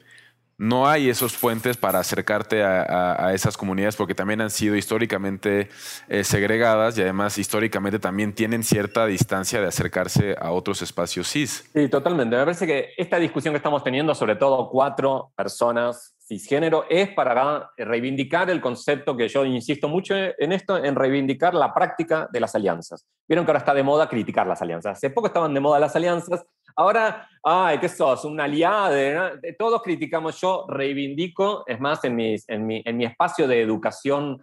no hay esos puentes para acercarte a, esas comunidades porque también han sido históricamente eh, segregadas y además históricamente también tienen cierta distancia de acercarse a otros espacios cis. Sí, totalmente. Me parece que esta discusión que estamos teniendo, sobre todo cuatro personas cisgénero, es para reivindicar el concepto que yo insisto mucho en esto, en reivindicar la práctica de las alianzas. Vieron que ahora está de moda criticar las alianzas. Hace poco estaban de moda las alianzas Ahora, ay, ¿qué sos? Un aliado. Todos criticamos, yo reivindico, es más, en, en, mi, en mi espacio de educación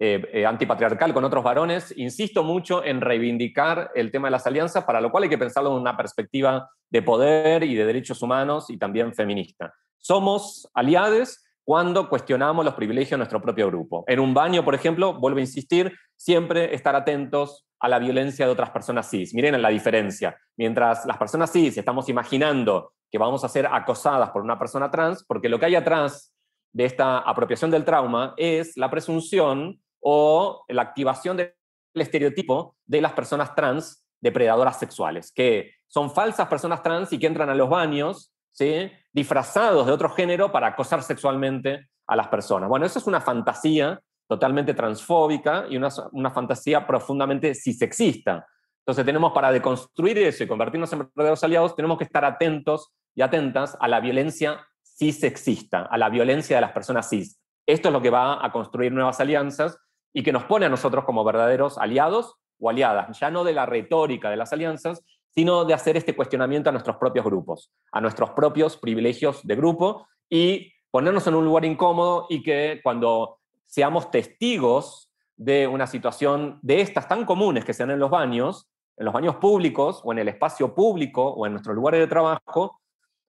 eh, eh, antipatriarcal con otros varones, insisto mucho en reivindicar el tema de las alianzas, para lo cual hay que pensarlo en una perspectiva de poder y de derechos humanos y también feminista. Somos aliados cuando cuestionamos los privilegios de nuestro propio grupo. En un baño, por ejemplo, vuelvo a insistir, siempre estar atentos a la violencia de otras personas cis. Miren la diferencia. Mientras las personas cis estamos imaginando que vamos a ser acosadas por una persona trans, porque lo que hay atrás de esta apropiación del trauma es la presunción o la activación del estereotipo de las personas trans depredadoras sexuales, que son falsas personas trans y que entran a los baños ¿sí? Disfrazados de otro género para acosar sexualmente a las personas. Bueno, eso es una fantasía totalmente transfóbica y una, una fantasía profundamente cisexista. Entonces tenemos para deconstruir eso y convertirnos en verdaderos aliados, tenemos que estar atentos y atentas a la violencia cisexista, a la violencia de las personas cis. Esto es lo que va a construir nuevas alianzas y que nos pone a nosotros como verdaderos aliados o aliadas, ya no de la retórica de las alianzas, sino de hacer este cuestionamiento a nuestros propios grupos, a nuestros propios privilegios de grupo y ponernos en un lugar incómodo y que cuando seamos testigos de una situación de estas tan comunes que se dan en los baños, en los baños públicos o en el espacio público o en nuestros lugares de trabajo,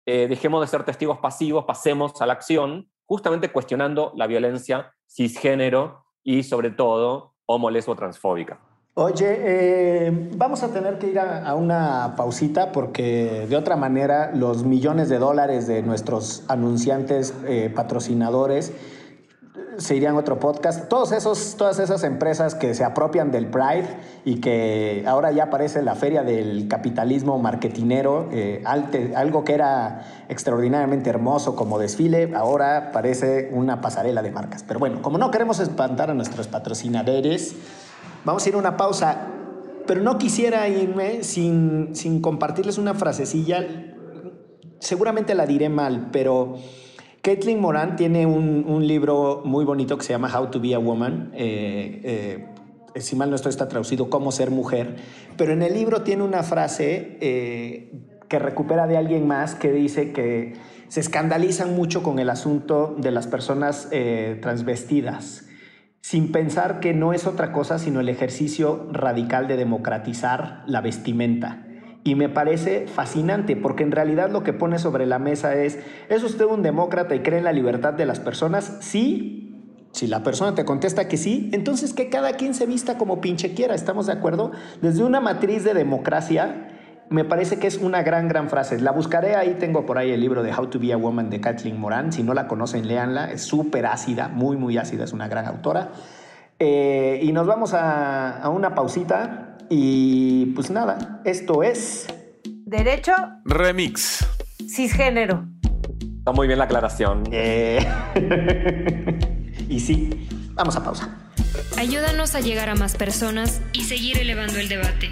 eh, dejemos de ser testigos pasivos, pasemos a la acción, justamente cuestionando la violencia cisgénero y sobre todo homo, lesbo, transfóbica. Oye, eh, vamos a tener que ir a, una pausita porque de otra manera los millones de dólares de nuestros anunciantes eh, patrocinadores se irían a otro podcast. Todos esos, todas esas empresas que se apropian del Pride y que ahora ya aparece la feria del capitalismo marketinero, eh, algo que era extraordinariamente hermoso como desfile, ahora parece una pasarela de marcas. Pero bueno, como no queremos espantar a nuestros patrocinadores, vamos a ir a una pausa. Pero no quisiera irme sin, sin compartirles una frasecilla. Seguramente la diré mal, pero Caitlin Moran tiene un, libro muy bonito que se llama How to be a Woman. Eh, eh, si mal no estoy, está traducido Cómo ser mujer. Pero en el libro tiene una frase eh, que recupera de alguien más que dice que se escandalizan mucho con el asunto de las personas transvestidas, sin pensar que no es otra cosa sino el ejercicio radical de democratizar la vestimenta. Y me parece fascinante porque en realidad lo que pone sobre la mesa es, ¿es usted un demócrata y cree en la libertad de las personas? Sí. Si la persona te contesta que sí, entonces que cada quien se vista como pinche quiera, ¿estamos de acuerdo? Desde una matriz de democracia, me parece que es una gran, gran frase. La buscaré ahí, tengo por ahí el libro de How to be a Woman de Kathleen Moran. Si no la conocen, léanla. Es súper ácida, muy, muy ácida, es una gran autora. Eh, y nos vamos a, a una pausita y pues nada, esto es... Derecho. Remix. Cisgénero. Está muy bien la aclaración. Eh. y sí, vamos a pausa. Ayúdanos a llegar a más personas y seguir elevando el debate.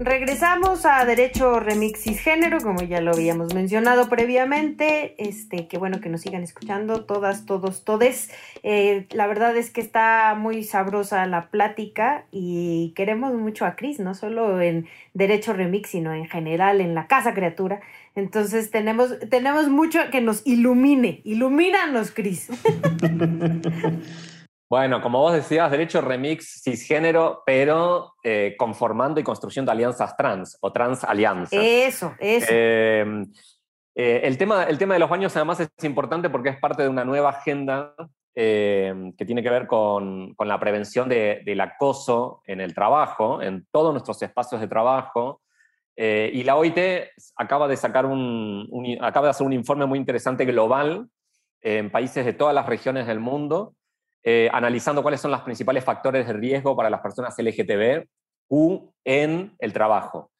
Regresamos a Derecho Remix Cisgénero, como ya lo habíamos mencionado previamente. Este, qué bueno que nos sigan escuchando, todas, todos, todes. Eh, la verdad es que está muy sabrosa la plática y queremos mucho a Cris, no solo en Derecho Remix, sino en general en la Casa Criatura. Entonces tenemos, tenemos mucho que nos ilumine. Ilumínanos, Cris. Bueno, como vos decías, derecho remix cisgénero, pero eh, conformando y construyendo alianzas trans o trans alianzas. Eso, eso. Em, eh, el, tema, el tema de los baños además es importante porque es parte de una nueva agenda em, que tiene que ver con, con la prevención de, del acoso en el trabajo, en todos nuestros espacios de trabajo. Eh, y la OIT acaba de, sacar un, acaba de hacer un informe muy interesante global en países de todas las regiones del mundo eh, analizando cuáles son los principales factores de riesgo para las personas LGTBQ en el trabajo.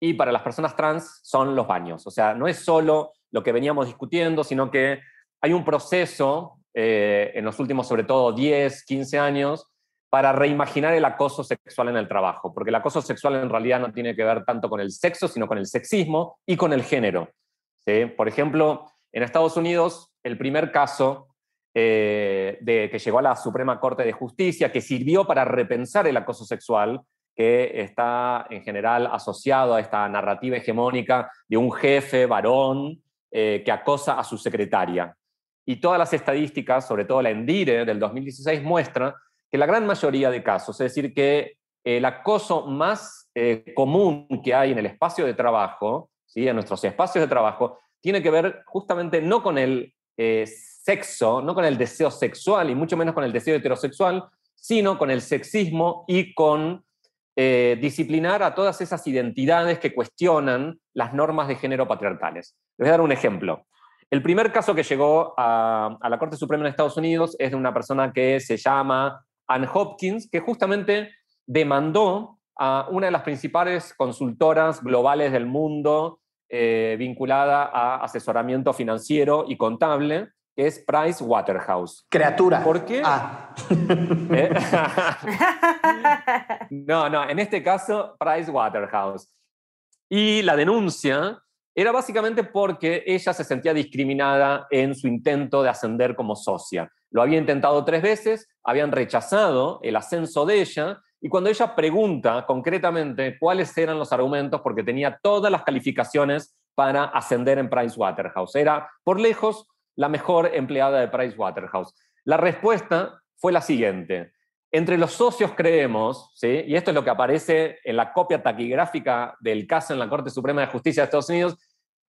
Y para las personas trans son los baños. O sea, no es solo lo que veníamos discutiendo, sino que hay un proceso eh, en los últimos, sobre todo, 10, 15 años, para reimaginar el acoso sexual en el trabajo, porque el acoso sexual en realidad no tiene que ver tanto con el sexo, sino con el sexismo y con el género. Por ejemplo, en Estados Unidos, el primer caso eh, de, que llegó a la Suprema Corte de Justicia, que sirvió para repensar el acoso sexual, que está en general asociado a esta narrativa hegemónica de un jefe varón eh, que acosa a su secretaria. Y todas las estadísticas, sobre todo la ENDIRE del 2016, muestran que la gran mayoría de casos, es decir, que el acoso más eh, común que hay en el espacio de trabajo, ¿sí? en nuestros espacios de trabajo, tiene que ver justamente no con el sexo, no con el deseo sexual y mucho menos con el deseo heterosexual, sino con el sexismo y con eh, disciplinar a todas esas identidades que cuestionan las normas de género patriarcales. Les voy a dar un ejemplo. El primer caso que llegó a, la Corte Suprema de Estados Unidos es de una persona que se llama Ann Hopkins, que justamente demandó a una de las principales consultoras globales del mundo eh, vinculada a asesoramiento financiero y contable, que es Price Waterhouse. Criatura. ¿Por qué? Ah. ¿Eh? no, no, en este caso, Price Waterhouse. Y la denuncia era básicamente porque ella se sentía discriminada en su intento de ascender como socia. Lo había intentado tres veces, habían rechazado el ascenso de ella, y cuando ella pregunta concretamente cuáles eran los argumentos, porque tenía todas las calificaciones para ascender en Price Waterhouse, era por lejos la mejor empleada de Price Waterhouse. La respuesta fue la siguiente. Entre los socios creemos, ¿sí? y esto es lo que aparece en la copia taquigráfica del caso en la Corte Suprema de Justicia de Estados Unidos,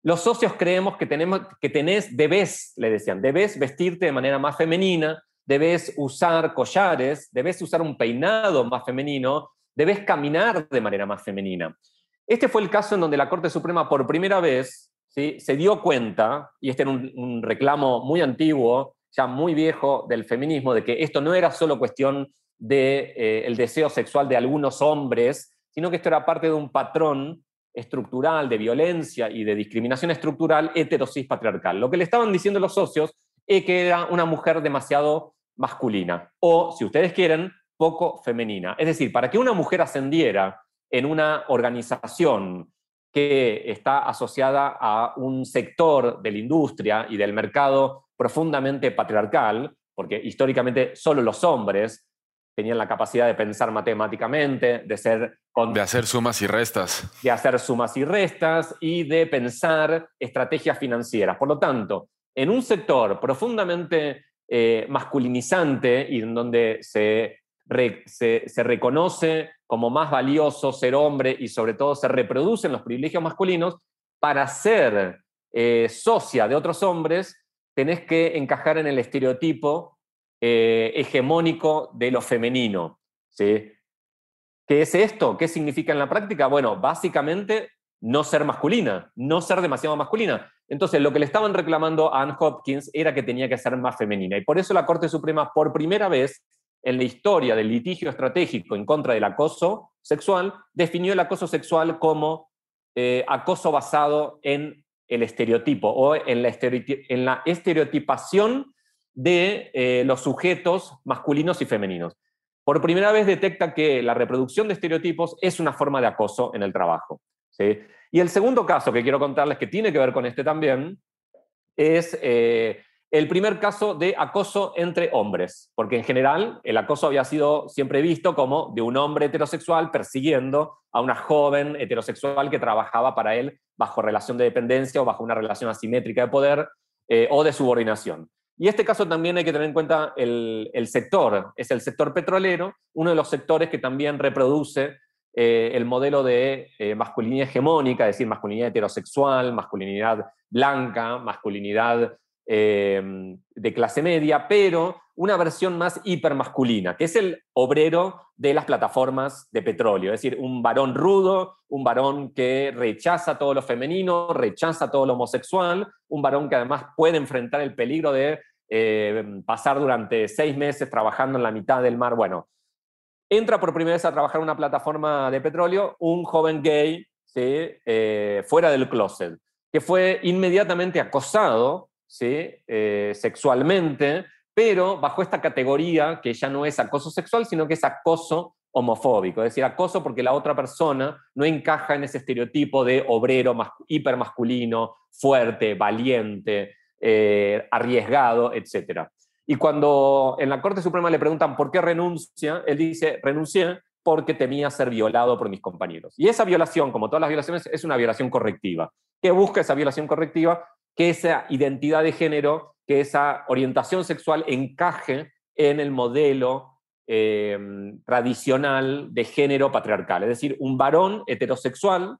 los socios creemos que, tenemos, que tenés, debes, le decían, debes vestirte de manera más femenina, debes usar collares, debes usar un peinado más femenino, debes caminar de manera más femenina. Este fue el caso en donde la Corte Suprema por primera vez se dio cuenta, y este era un, reclamo muy antiguo, ya muy viejo del feminismo, de que esto no era solo cuestión del de, eh, el deseo sexual de algunos hombres, sino que esto era parte de un patrón estructural de violencia y de discriminación estructural heterosis patriarcal. Lo que le estaban diciendo los socios es que era una mujer demasiado masculina o, si ustedes quieren, poco femenina. Es decir, para que una mujer ascendiera en una organización que está asociada a un sector de la industria y del mercado profundamente patriarcal, porque históricamente solo los hombres tenían la capacidad de pensar matemáticamente, de ser... de hacer sumas y restas. De hacer sumas y restas y de pensar estrategias financieras. Por lo tanto, en un sector profundamente eh, masculinizante y en donde se, se, reconoce como más valioso ser hombre y sobre todo se reproducen los privilegios masculinos, para ser eh, socia de otros hombres tenés que encajar en el estereotipo eh, hegemónico de lo femenino. ¿sí? ¿Qué es esto? ¿Qué significa en la práctica? Bueno, básicamente no ser masculina, no ser demasiado masculina. Entonces, lo que le estaban reclamando a Ann Hopkins era que tenía que ser más femenina. Y por eso la Corte Suprema, por primera vez en la historia del litigio estratégico en contra del acoso sexual, definió el acoso sexual como eh, acoso basado en el estereotipo o en la, en la estereotipación de eh, los sujetos masculinos y femeninos. Por primera vez detecta que la reproducción de estereotipos es una forma de acoso en el trabajo. Y el segundo caso que quiero contarles, que tiene que ver con este también, es eh, el primer caso de acoso entre hombres, porque en general el acoso había sido siempre visto como de un hombre heterosexual persiguiendo a una joven heterosexual que trabajaba para él bajo relación de dependencia o bajo una relación asimétrica de poder eh, o de subordinación. Y este caso también hay que tener en cuenta el, sector, es el sector petrolero, uno de los sectores que también reproduce eh, el modelo de eh, masculinidad hegemónica, es decir, masculinidad heterosexual, masculinidad blanca, masculinidad eh, de clase media, pero una versión más hipermasculina, que es el obrero de las plataformas de petróleo, es decir, un varón rudo, un varón que rechaza todo lo femenino, rechaza todo lo homosexual, un varón que además puede enfrentar el peligro de eh, pasar durante seis meses trabajando en la mitad del mar. Bueno, entra por primera vez a trabajar en una plataforma de petróleo un joven gay eh, fuera del closet, que fue inmediatamente acosado ¿sí? Eh, sexualmente pero bajo esta categoría que ya no es acoso sexual, sino que es acoso homofóbico, es decir, acoso porque la otra persona no encaja en ese estereotipo de obrero hipermasculino, fuerte, valiente, eh, arriesgado, etc. Y cuando en la Corte Suprema le preguntan por qué renuncia, él dice, renuncié porque temía ser violado por mis compañeros. Y esa violación, como todas las violaciones, es una violación correctiva. ¿Qué busca esa violación correctiva? Que esa identidad de género, que esa orientación sexual encaje en el modelo eh, tradicional de género patriarcal, es decir, un varón heterosexual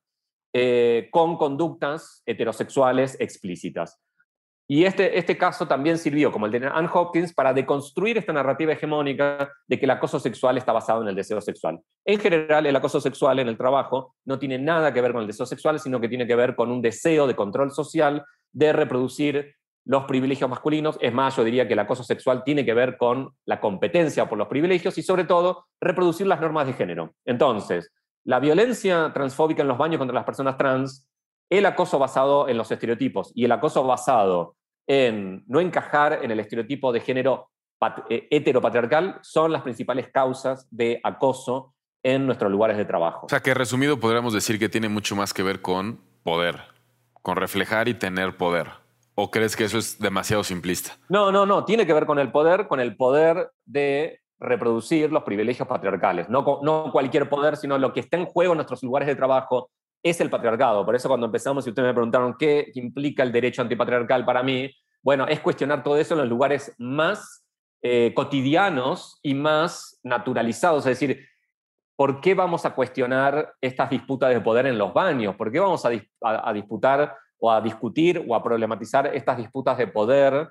eh, con conductas heterosexuales explícitas. Y este, este caso también sirvió, como el de Anne Hopkins, para deconstruir esta narrativa hegemónica de que el acoso sexual está basado en el deseo sexual. En general, el acoso sexual en el trabajo no tiene nada que ver con el deseo sexual, sino que tiene que ver con un deseo de control social, de reproducir los privilegios masculinos. Es más, yo diría que el acoso sexual tiene que ver con la competencia por los privilegios y sobre todo reproducir las normas de género. Entonces, la violencia transfóbica en los baños contra las personas trans, el acoso basado en los estereotipos y el acoso basado en no encajar en el estereotipo de género eh, heteropatriarcal son las principales causas de acoso en nuestros lugares de trabajo. O sea que resumido podríamos decir que tiene mucho más que ver con poder, con reflejar y tener poder. ¿O crees que eso es demasiado simplista? No, no, no. Tiene que ver con el poder, con el poder de reproducir los privilegios patriarcales. No, no cualquier poder, sino lo que está en juego en nuestros lugares de trabajo es el patriarcado. Por eso cuando empezamos, y ustedes me preguntaron qué implica el derecho antipatriarcal para mí, bueno, es cuestionar todo eso en los lugares más eh, cotidianos y más naturalizados. Es decir, ¿por qué vamos a cuestionar estas disputas de poder en los baños? ¿Por qué vamos a disputar o a discutir o a problematizar estas disputas de poder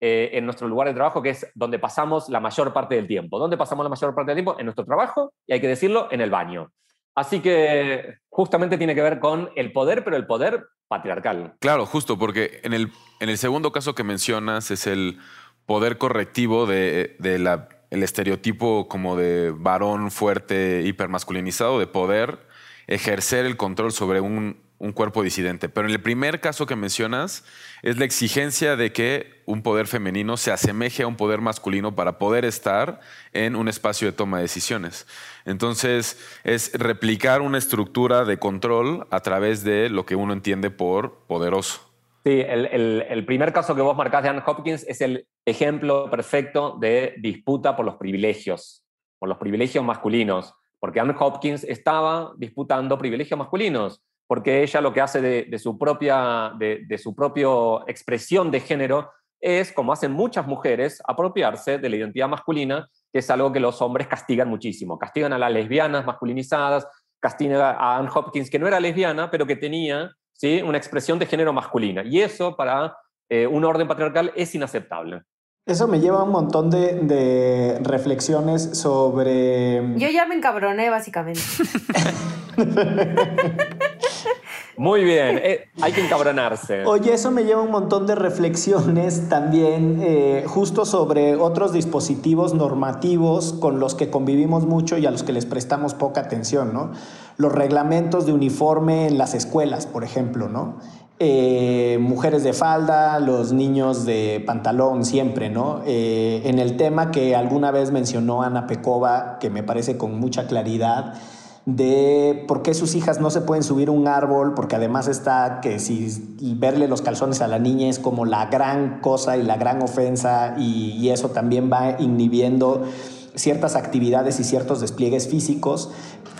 eh, en nuestro lugar de trabajo, que es donde pasamos la mayor parte del tiempo. ¿Dónde pasamos la mayor parte del tiempo? En nuestro trabajo y hay que decirlo, en el baño. Así que justamente tiene que ver con el poder, pero el poder patriarcal. Claro, justo, porque en el, en el segundo caso que mencionas es el poder correctivo de, de la, el estereotipo como de varón fuerte, hipermasculinizado, de poder ejercer el control sobre un, cuerpo disidente. Pero en el primer caso que mencionas es la exigencia de que un poder femenino se asemeje a un poder masculino para poder estar en un espacio de toma de decisiones. Entonces es replicar una estructura de control a través de lo que uno entiende por poderoso. Sí, el, primer caso que vos marcás de Anne Hopkins es el ejemplo perfecto de disputa por los privilegios, por los privilegios masculinos, porque Anne Hopkins estaba disputando privilegios masculinos porque ella lo que hace de, su propia de, su propio expresión de género es, como hacen muchas mujeres, apropiarse de la identidad masculina, que es algo que los hombres castigan muchísimo. Castigan a las lesbianas masculinizadas, castigan a Anne Hopkins, que no era lesbiana, pero que tenía ¿sí? una expresión de género masculina. Y eso para eh, un orden patriarcal es inaceptable. Eso me lleva a un montón de, de, reflexiones sobre... Yo ya me encabroné, básicamente. Muy bien, eh, hay que encabronarse. Oye, eso me lleva un montón de reflexiones también eh, justo sobre otros dispositivos normativos con los que convivimos mucho y a los que les prestamos poca atención, ¿no? Los reglamentos de uniforme en las escuelas, por ejemplo, ¿no? Eh, mujeres de falda, los niños de pantalón siempre, ¿no? en el tema que alguna vez mencionó Ana Pecova, que me parece con mucha claridad, de por qué sus hijas no se pueden subir un árbol, porque además está que si verle los calzones a la niña es como la gran cosa y la gran ofensa y, eso también va inhibiendo ciertas actividades y ciertos despliegues físicos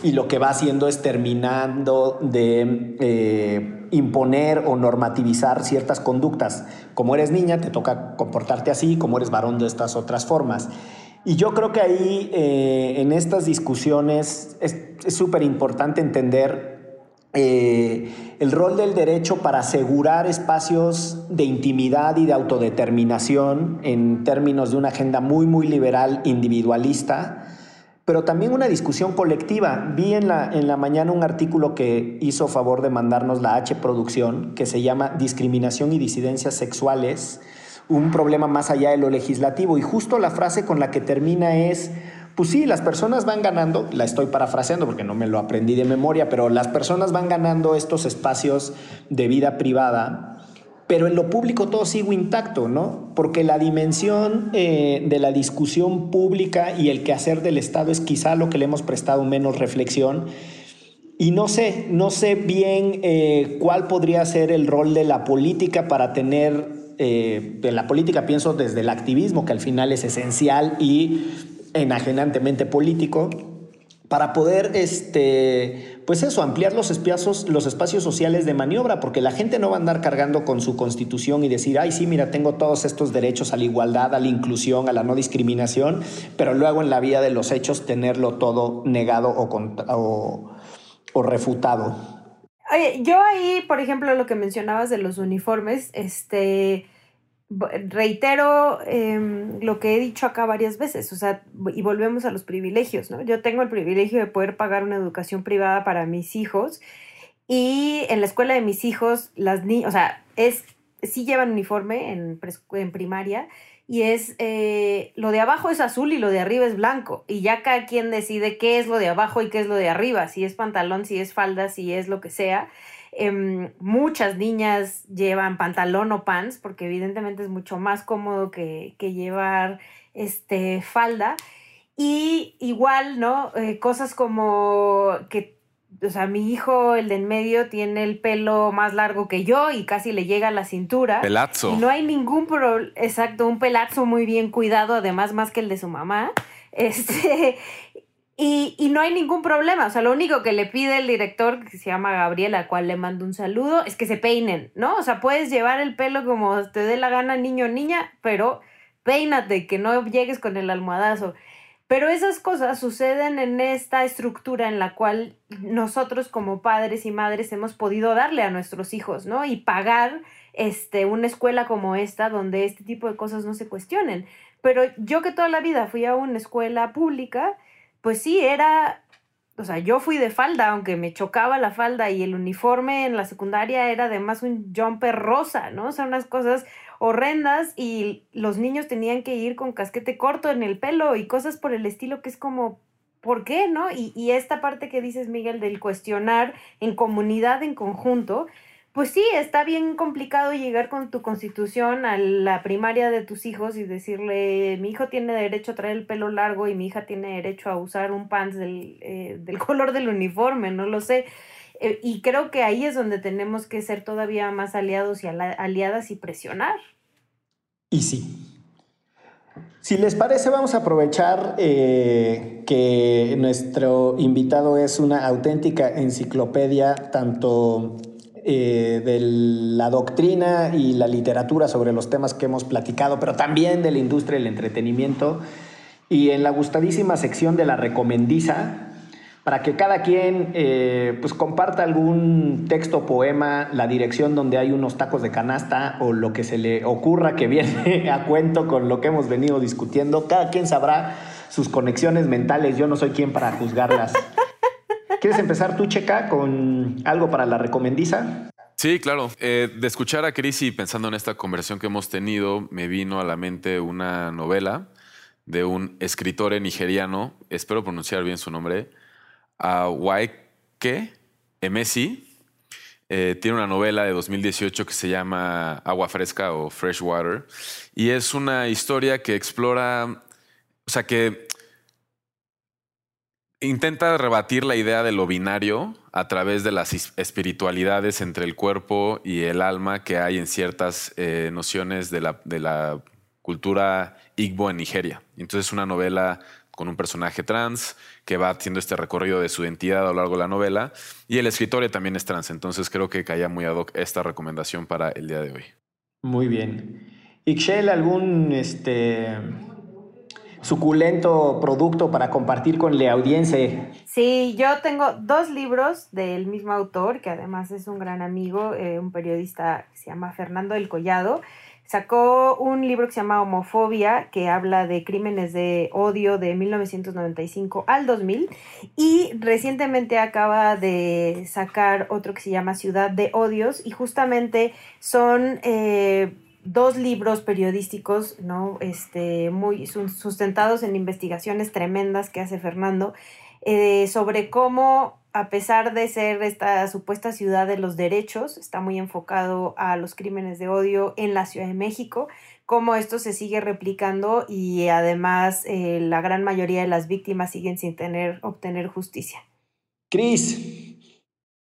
y lo que va haciendo es terminando de eh, imponer o normativizar ciertas conductas. Como eres niña, te toca comportarte así, como eres varón de estas otras formas. Y yo creo que ahí, eh, en estas discusiones, es súper importante entender eh, el rol del derecho para asegurar espacios de intimidad y de autodeterminación en términos de una agenda muy, muy liberal, individualista, pero también una discusión colectiva. Vi en la, en la mañana un artículo que hizo favor de mandarnos la H Producción, que se llama Discriminación y disidencias sexuales un problema más allá de lo legislativo. Y justo la frase con la que termina es, pues sí, las personas van ganando, la estoy parafraseando porque no me lo aprendí de memoria, pero las personas van ganando estos espacios de vida privada pero en lo público todo sigue intacto, ¿no? Porque la dimensión eh, de la discusión pública y el quehacer del Estado es quizá lo que le hemos prestado menos reflexión. Y no sé, no sé bien eh, cuál podría ser el rol de la política para tener, eh, de la política pienso desde el activismo, que al final es esencial y enajenantemente político, para poder, este, pues eso, ampliar los espacios, los espacios sociales de maniobra, porque la gente no va a andar cargando con su constitución y decir, ay, sí, mira, tengo todos estos derechos a la igualdad, a la inclusión, a la no discriminación, pero luego en la vía de los hechos tenerlo todo negado o, o refutado. Oye, yo ahí, por ejemplo, lo que mencionabas de los uniformes, este reitero em, lo que he dicho acá varias veces, o sea, y volvemos a los privilegios, ¿no? Yo tengo el privilegio de poder pagar una educación privada para mis hijos y en la escuela de mis hijos, las niñas, o sea, es, sí llevan uniforme en, en primaria y es, eh, lo de abajo es azul y lo de arriba es blanco y ya cada quien decide qué es lo de abajo y qué es lo de arriba, si es pantalón, si es falda, si es lo que sea. Em, muchas niñas llevan pantalón o pants porque evidentemente es mucho más cómodo que, llevar este, falda. Y igual, ¿no? Eh, cosas como que, o sea, mi hijo, el de en medio, tiene el pelo más largo que yo y casi le llega a la cintura. Pelazo. Y no hay ningún problema, exacto, un pelazo muy bien cuidado, además más que el de su mamá. Este, y, no hay ningún problema, o sea, lo único que le pide el director, que se llama Gabriel, al cual le mando un saludo, es que se peinen, ¿no? O sea, puedes llevar el pelo como te dé la gana, niño o niña, pero peínate, que no llegues con el almohadazo. Pero esas cosas suceden en esta estructura en la cual nosotros como padres y madres hemos podido darle a nuestros hijos, ¿no? Y pagar este, una escuela como esta donde este tipo de cosas no se cuestionen. Pero yo que toda la vida fui a una escuela pública, pues sí, era, o sea, yo fui de falda, aunque me chocaba la falda y el uniforme en la secundaria era además un jumper rosa, ¿no? O sea, unas cosas horrendas y los niños tenían que ir con casquete corto en el pelo y cosas por el estilo que es como, ¿por qué, no? Y, y esta parte que dices, Miguel, del cuestionar en comunidad, en conjunto, pues sí, está bien complicado llegar con tu constitución a la primaria de tus hijos y decirle, mi hijo tiene derecho a traer el pelo largo y mi hija tiene derecho a usar un pants del, eh, color del uniforme, no lo sé. Eh, y creo que ahí es donde tenemos que ser todavía más aliados y aliadas y presionar. Y sí. Si les parece, vamos a aprovechar eh, que nuestro invitado es una auténtica enciclopedia, tanto eh, de la doctrina y la literatura sobre los temas que hemos platicado, pero también de la industria del entretenimiento. Y en la gustadísima sección de la recomendiza, para que cada quien eh, pues comparta algún texto, poema, la dirección donde hay unos tacos de canasta o lo que se le ocurra que viene a cuento con lo que hemos venido discutiendo. Cada quien sabrá sus conexiones mentales. Yo no soy quien para juzgarlas. ¿Quieres empezar tú, Checa, con algo para la recomendiza? Sí, claro. Eh, de escuchar a Cris y pensando en esta conversación que hemos tenido, me vino a la mente una novela de un escritor nigeriano, espero pronunciar bien su nombre, Awaike Emesi. Eh, tiene una novela de 2018 que se llama Agua Fresca o Fresh Water. Y es una historia que explora, o sea, que intenta rebatir la idea de lo binario a través de las espiritualidades entre el cuerpo y el alma que hay en ciertas eh, nociones de la, de la, cultura Igbo en Nigeria. Entonces es una novela con un personaje trans que va haciendo este recorrido de su identidad a lo largo de la novela y el escritor también es trans. Entonces creo que caía muy ad hoc esta recomendación para el día de hoy. Muy bien. Ixchel, algún este, suculento producto para compartir con la audiencia. Sí, yo tengo dos libros del mismo autor, que además es un gran amigo, eh, un periodista que se llama Fernando del Collado. Sacó un libro que se llama Homofobia, que habla de crímenes de odio de 1995 al 2000. Y recientemente acaba de sacar otro que se llama Ciudad de Odios. Y justamente son eh, dos libros periodísticos, ¿no? Este, muy sustentados en investigaciones tremendas que hace Fernando, eh, sobre cómo a pesar de ser esta supuesta ciudad de los derechos, está muy enfocado a los crímenes de odio en la Ciudad de México, cómo esto se sigue replicando y además eh, la gran mayoría de las víctimas siguen sin tener, obtener justicia. Cris.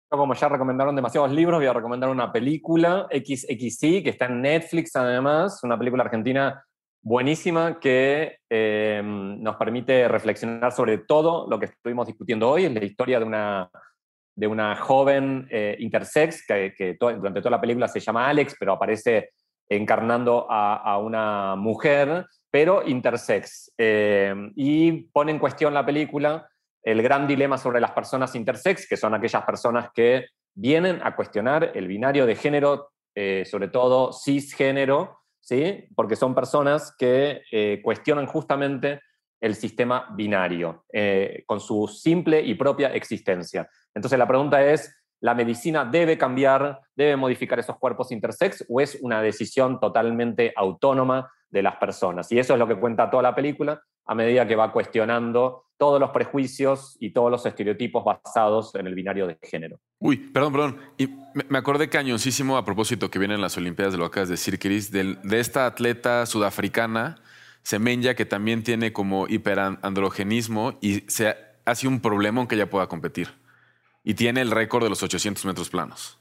Como ya recomendaron demasiados libros, voy a recomendar una película, XXI, que está en Netflix además, una película argentina buenísima que eh, nos permite reflexionar sobre todo lo que estuvimos discutiendo hoy, es la historia de una, de una joven eh, intersex que, durante toda la película se llama Alex, pero aparece encarnando a, una mujer, pero intersex. Eh, y pone en cuestión la película el gran dilema sobre las personas intersex, que son aquellas personas que vienen a cuestionar el binario de género, sobre todo cisgénero, ¿sí? porque son personas que eh, cuestionan justamente el sistema binario eh, con su simple y propia existencia. Entonces la pregunta es, ¿la medicina debe cambiar, debe modificar esos cuerpos intersex o es una decisión totalmente autónoma de las personas? Y eso es lo que cuenta toda la película a medida que va cuestionando todos los prejuicios y todos los estereotipos basados en el binario de género. Uy, perdón, perdón. Y me acordé cañoncísimo a propósito que vienen las Olimpiadas de lo acabas de decir, Chris, de, esta atleta sudafricana, Semenya, que también tiene como hiperandrogenismo y se hace un problema aunque ella pueda competir. Y tiene el récord de los 800 metros planos.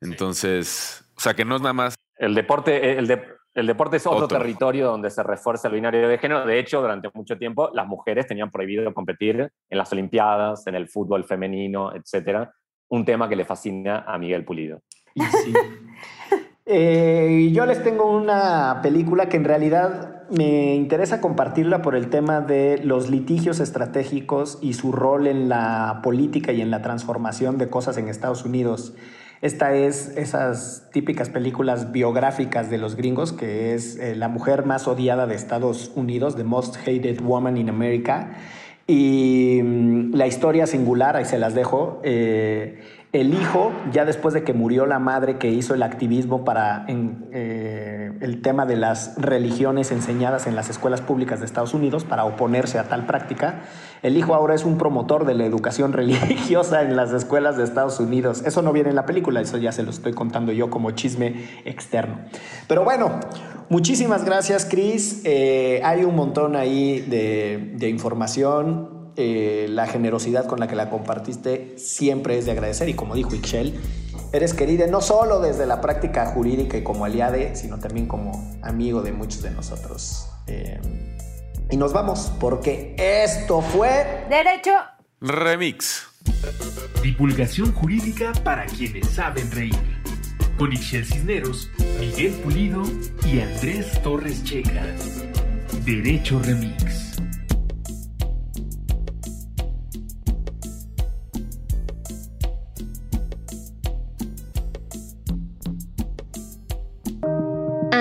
Entonces, o sea, que no es nada más... El deporte, el, de, el deporte es otro, territorio donde se refuerza el binario de género. De hecho, durante mucho tiempo las mujeres tenían prohibido competir en las Olimpiadas, en el fútbol femenino, etc. Un tema que le fascina a Miguel Pulido. Eh, yo les tengo una película que en realidad me interesa compartirla por el tema de los litigios estratégicos y su rol en la política y en la transformación de cosas en Estados Unidos. Esta es esas típicas películas biográficas de los gringos, que es eh, La mujer más odiada de Estados Unidos, The Most Hated Woman in America. Y mm, la historia singular, ahí se las dejo, eh, el hijo, ya después de que murió la madre que hizo el activismo para eh, el tema de las religiones enseñadas en las escuelas públicas de Estados Unidos, para oponerse a tal práctica, el hijo ahora es un promotor de la educación religiosa en las escuelas de Estados Unidos. Eso no viene en la película, eso ya se lo estoy contando yo como chisme externo. Pero bueno, muchísimas gracias, Chris. Eh, hay un montón ahí de, de información eh, la generosidad con la que la compartiste siempre es de agradecer y como dijo Ixchel, eres querida no solo desde la práctica jurídica y como aliade, sino también como amigo de muchos de nosotros. Eh, y nos vamos porque esto fue Derecho Remix. Divulgación jurídica para quienes saben reír. Con Ixchel Cisneros, Miguel Pulido y Andrés Torres Checa. Derecho Remix.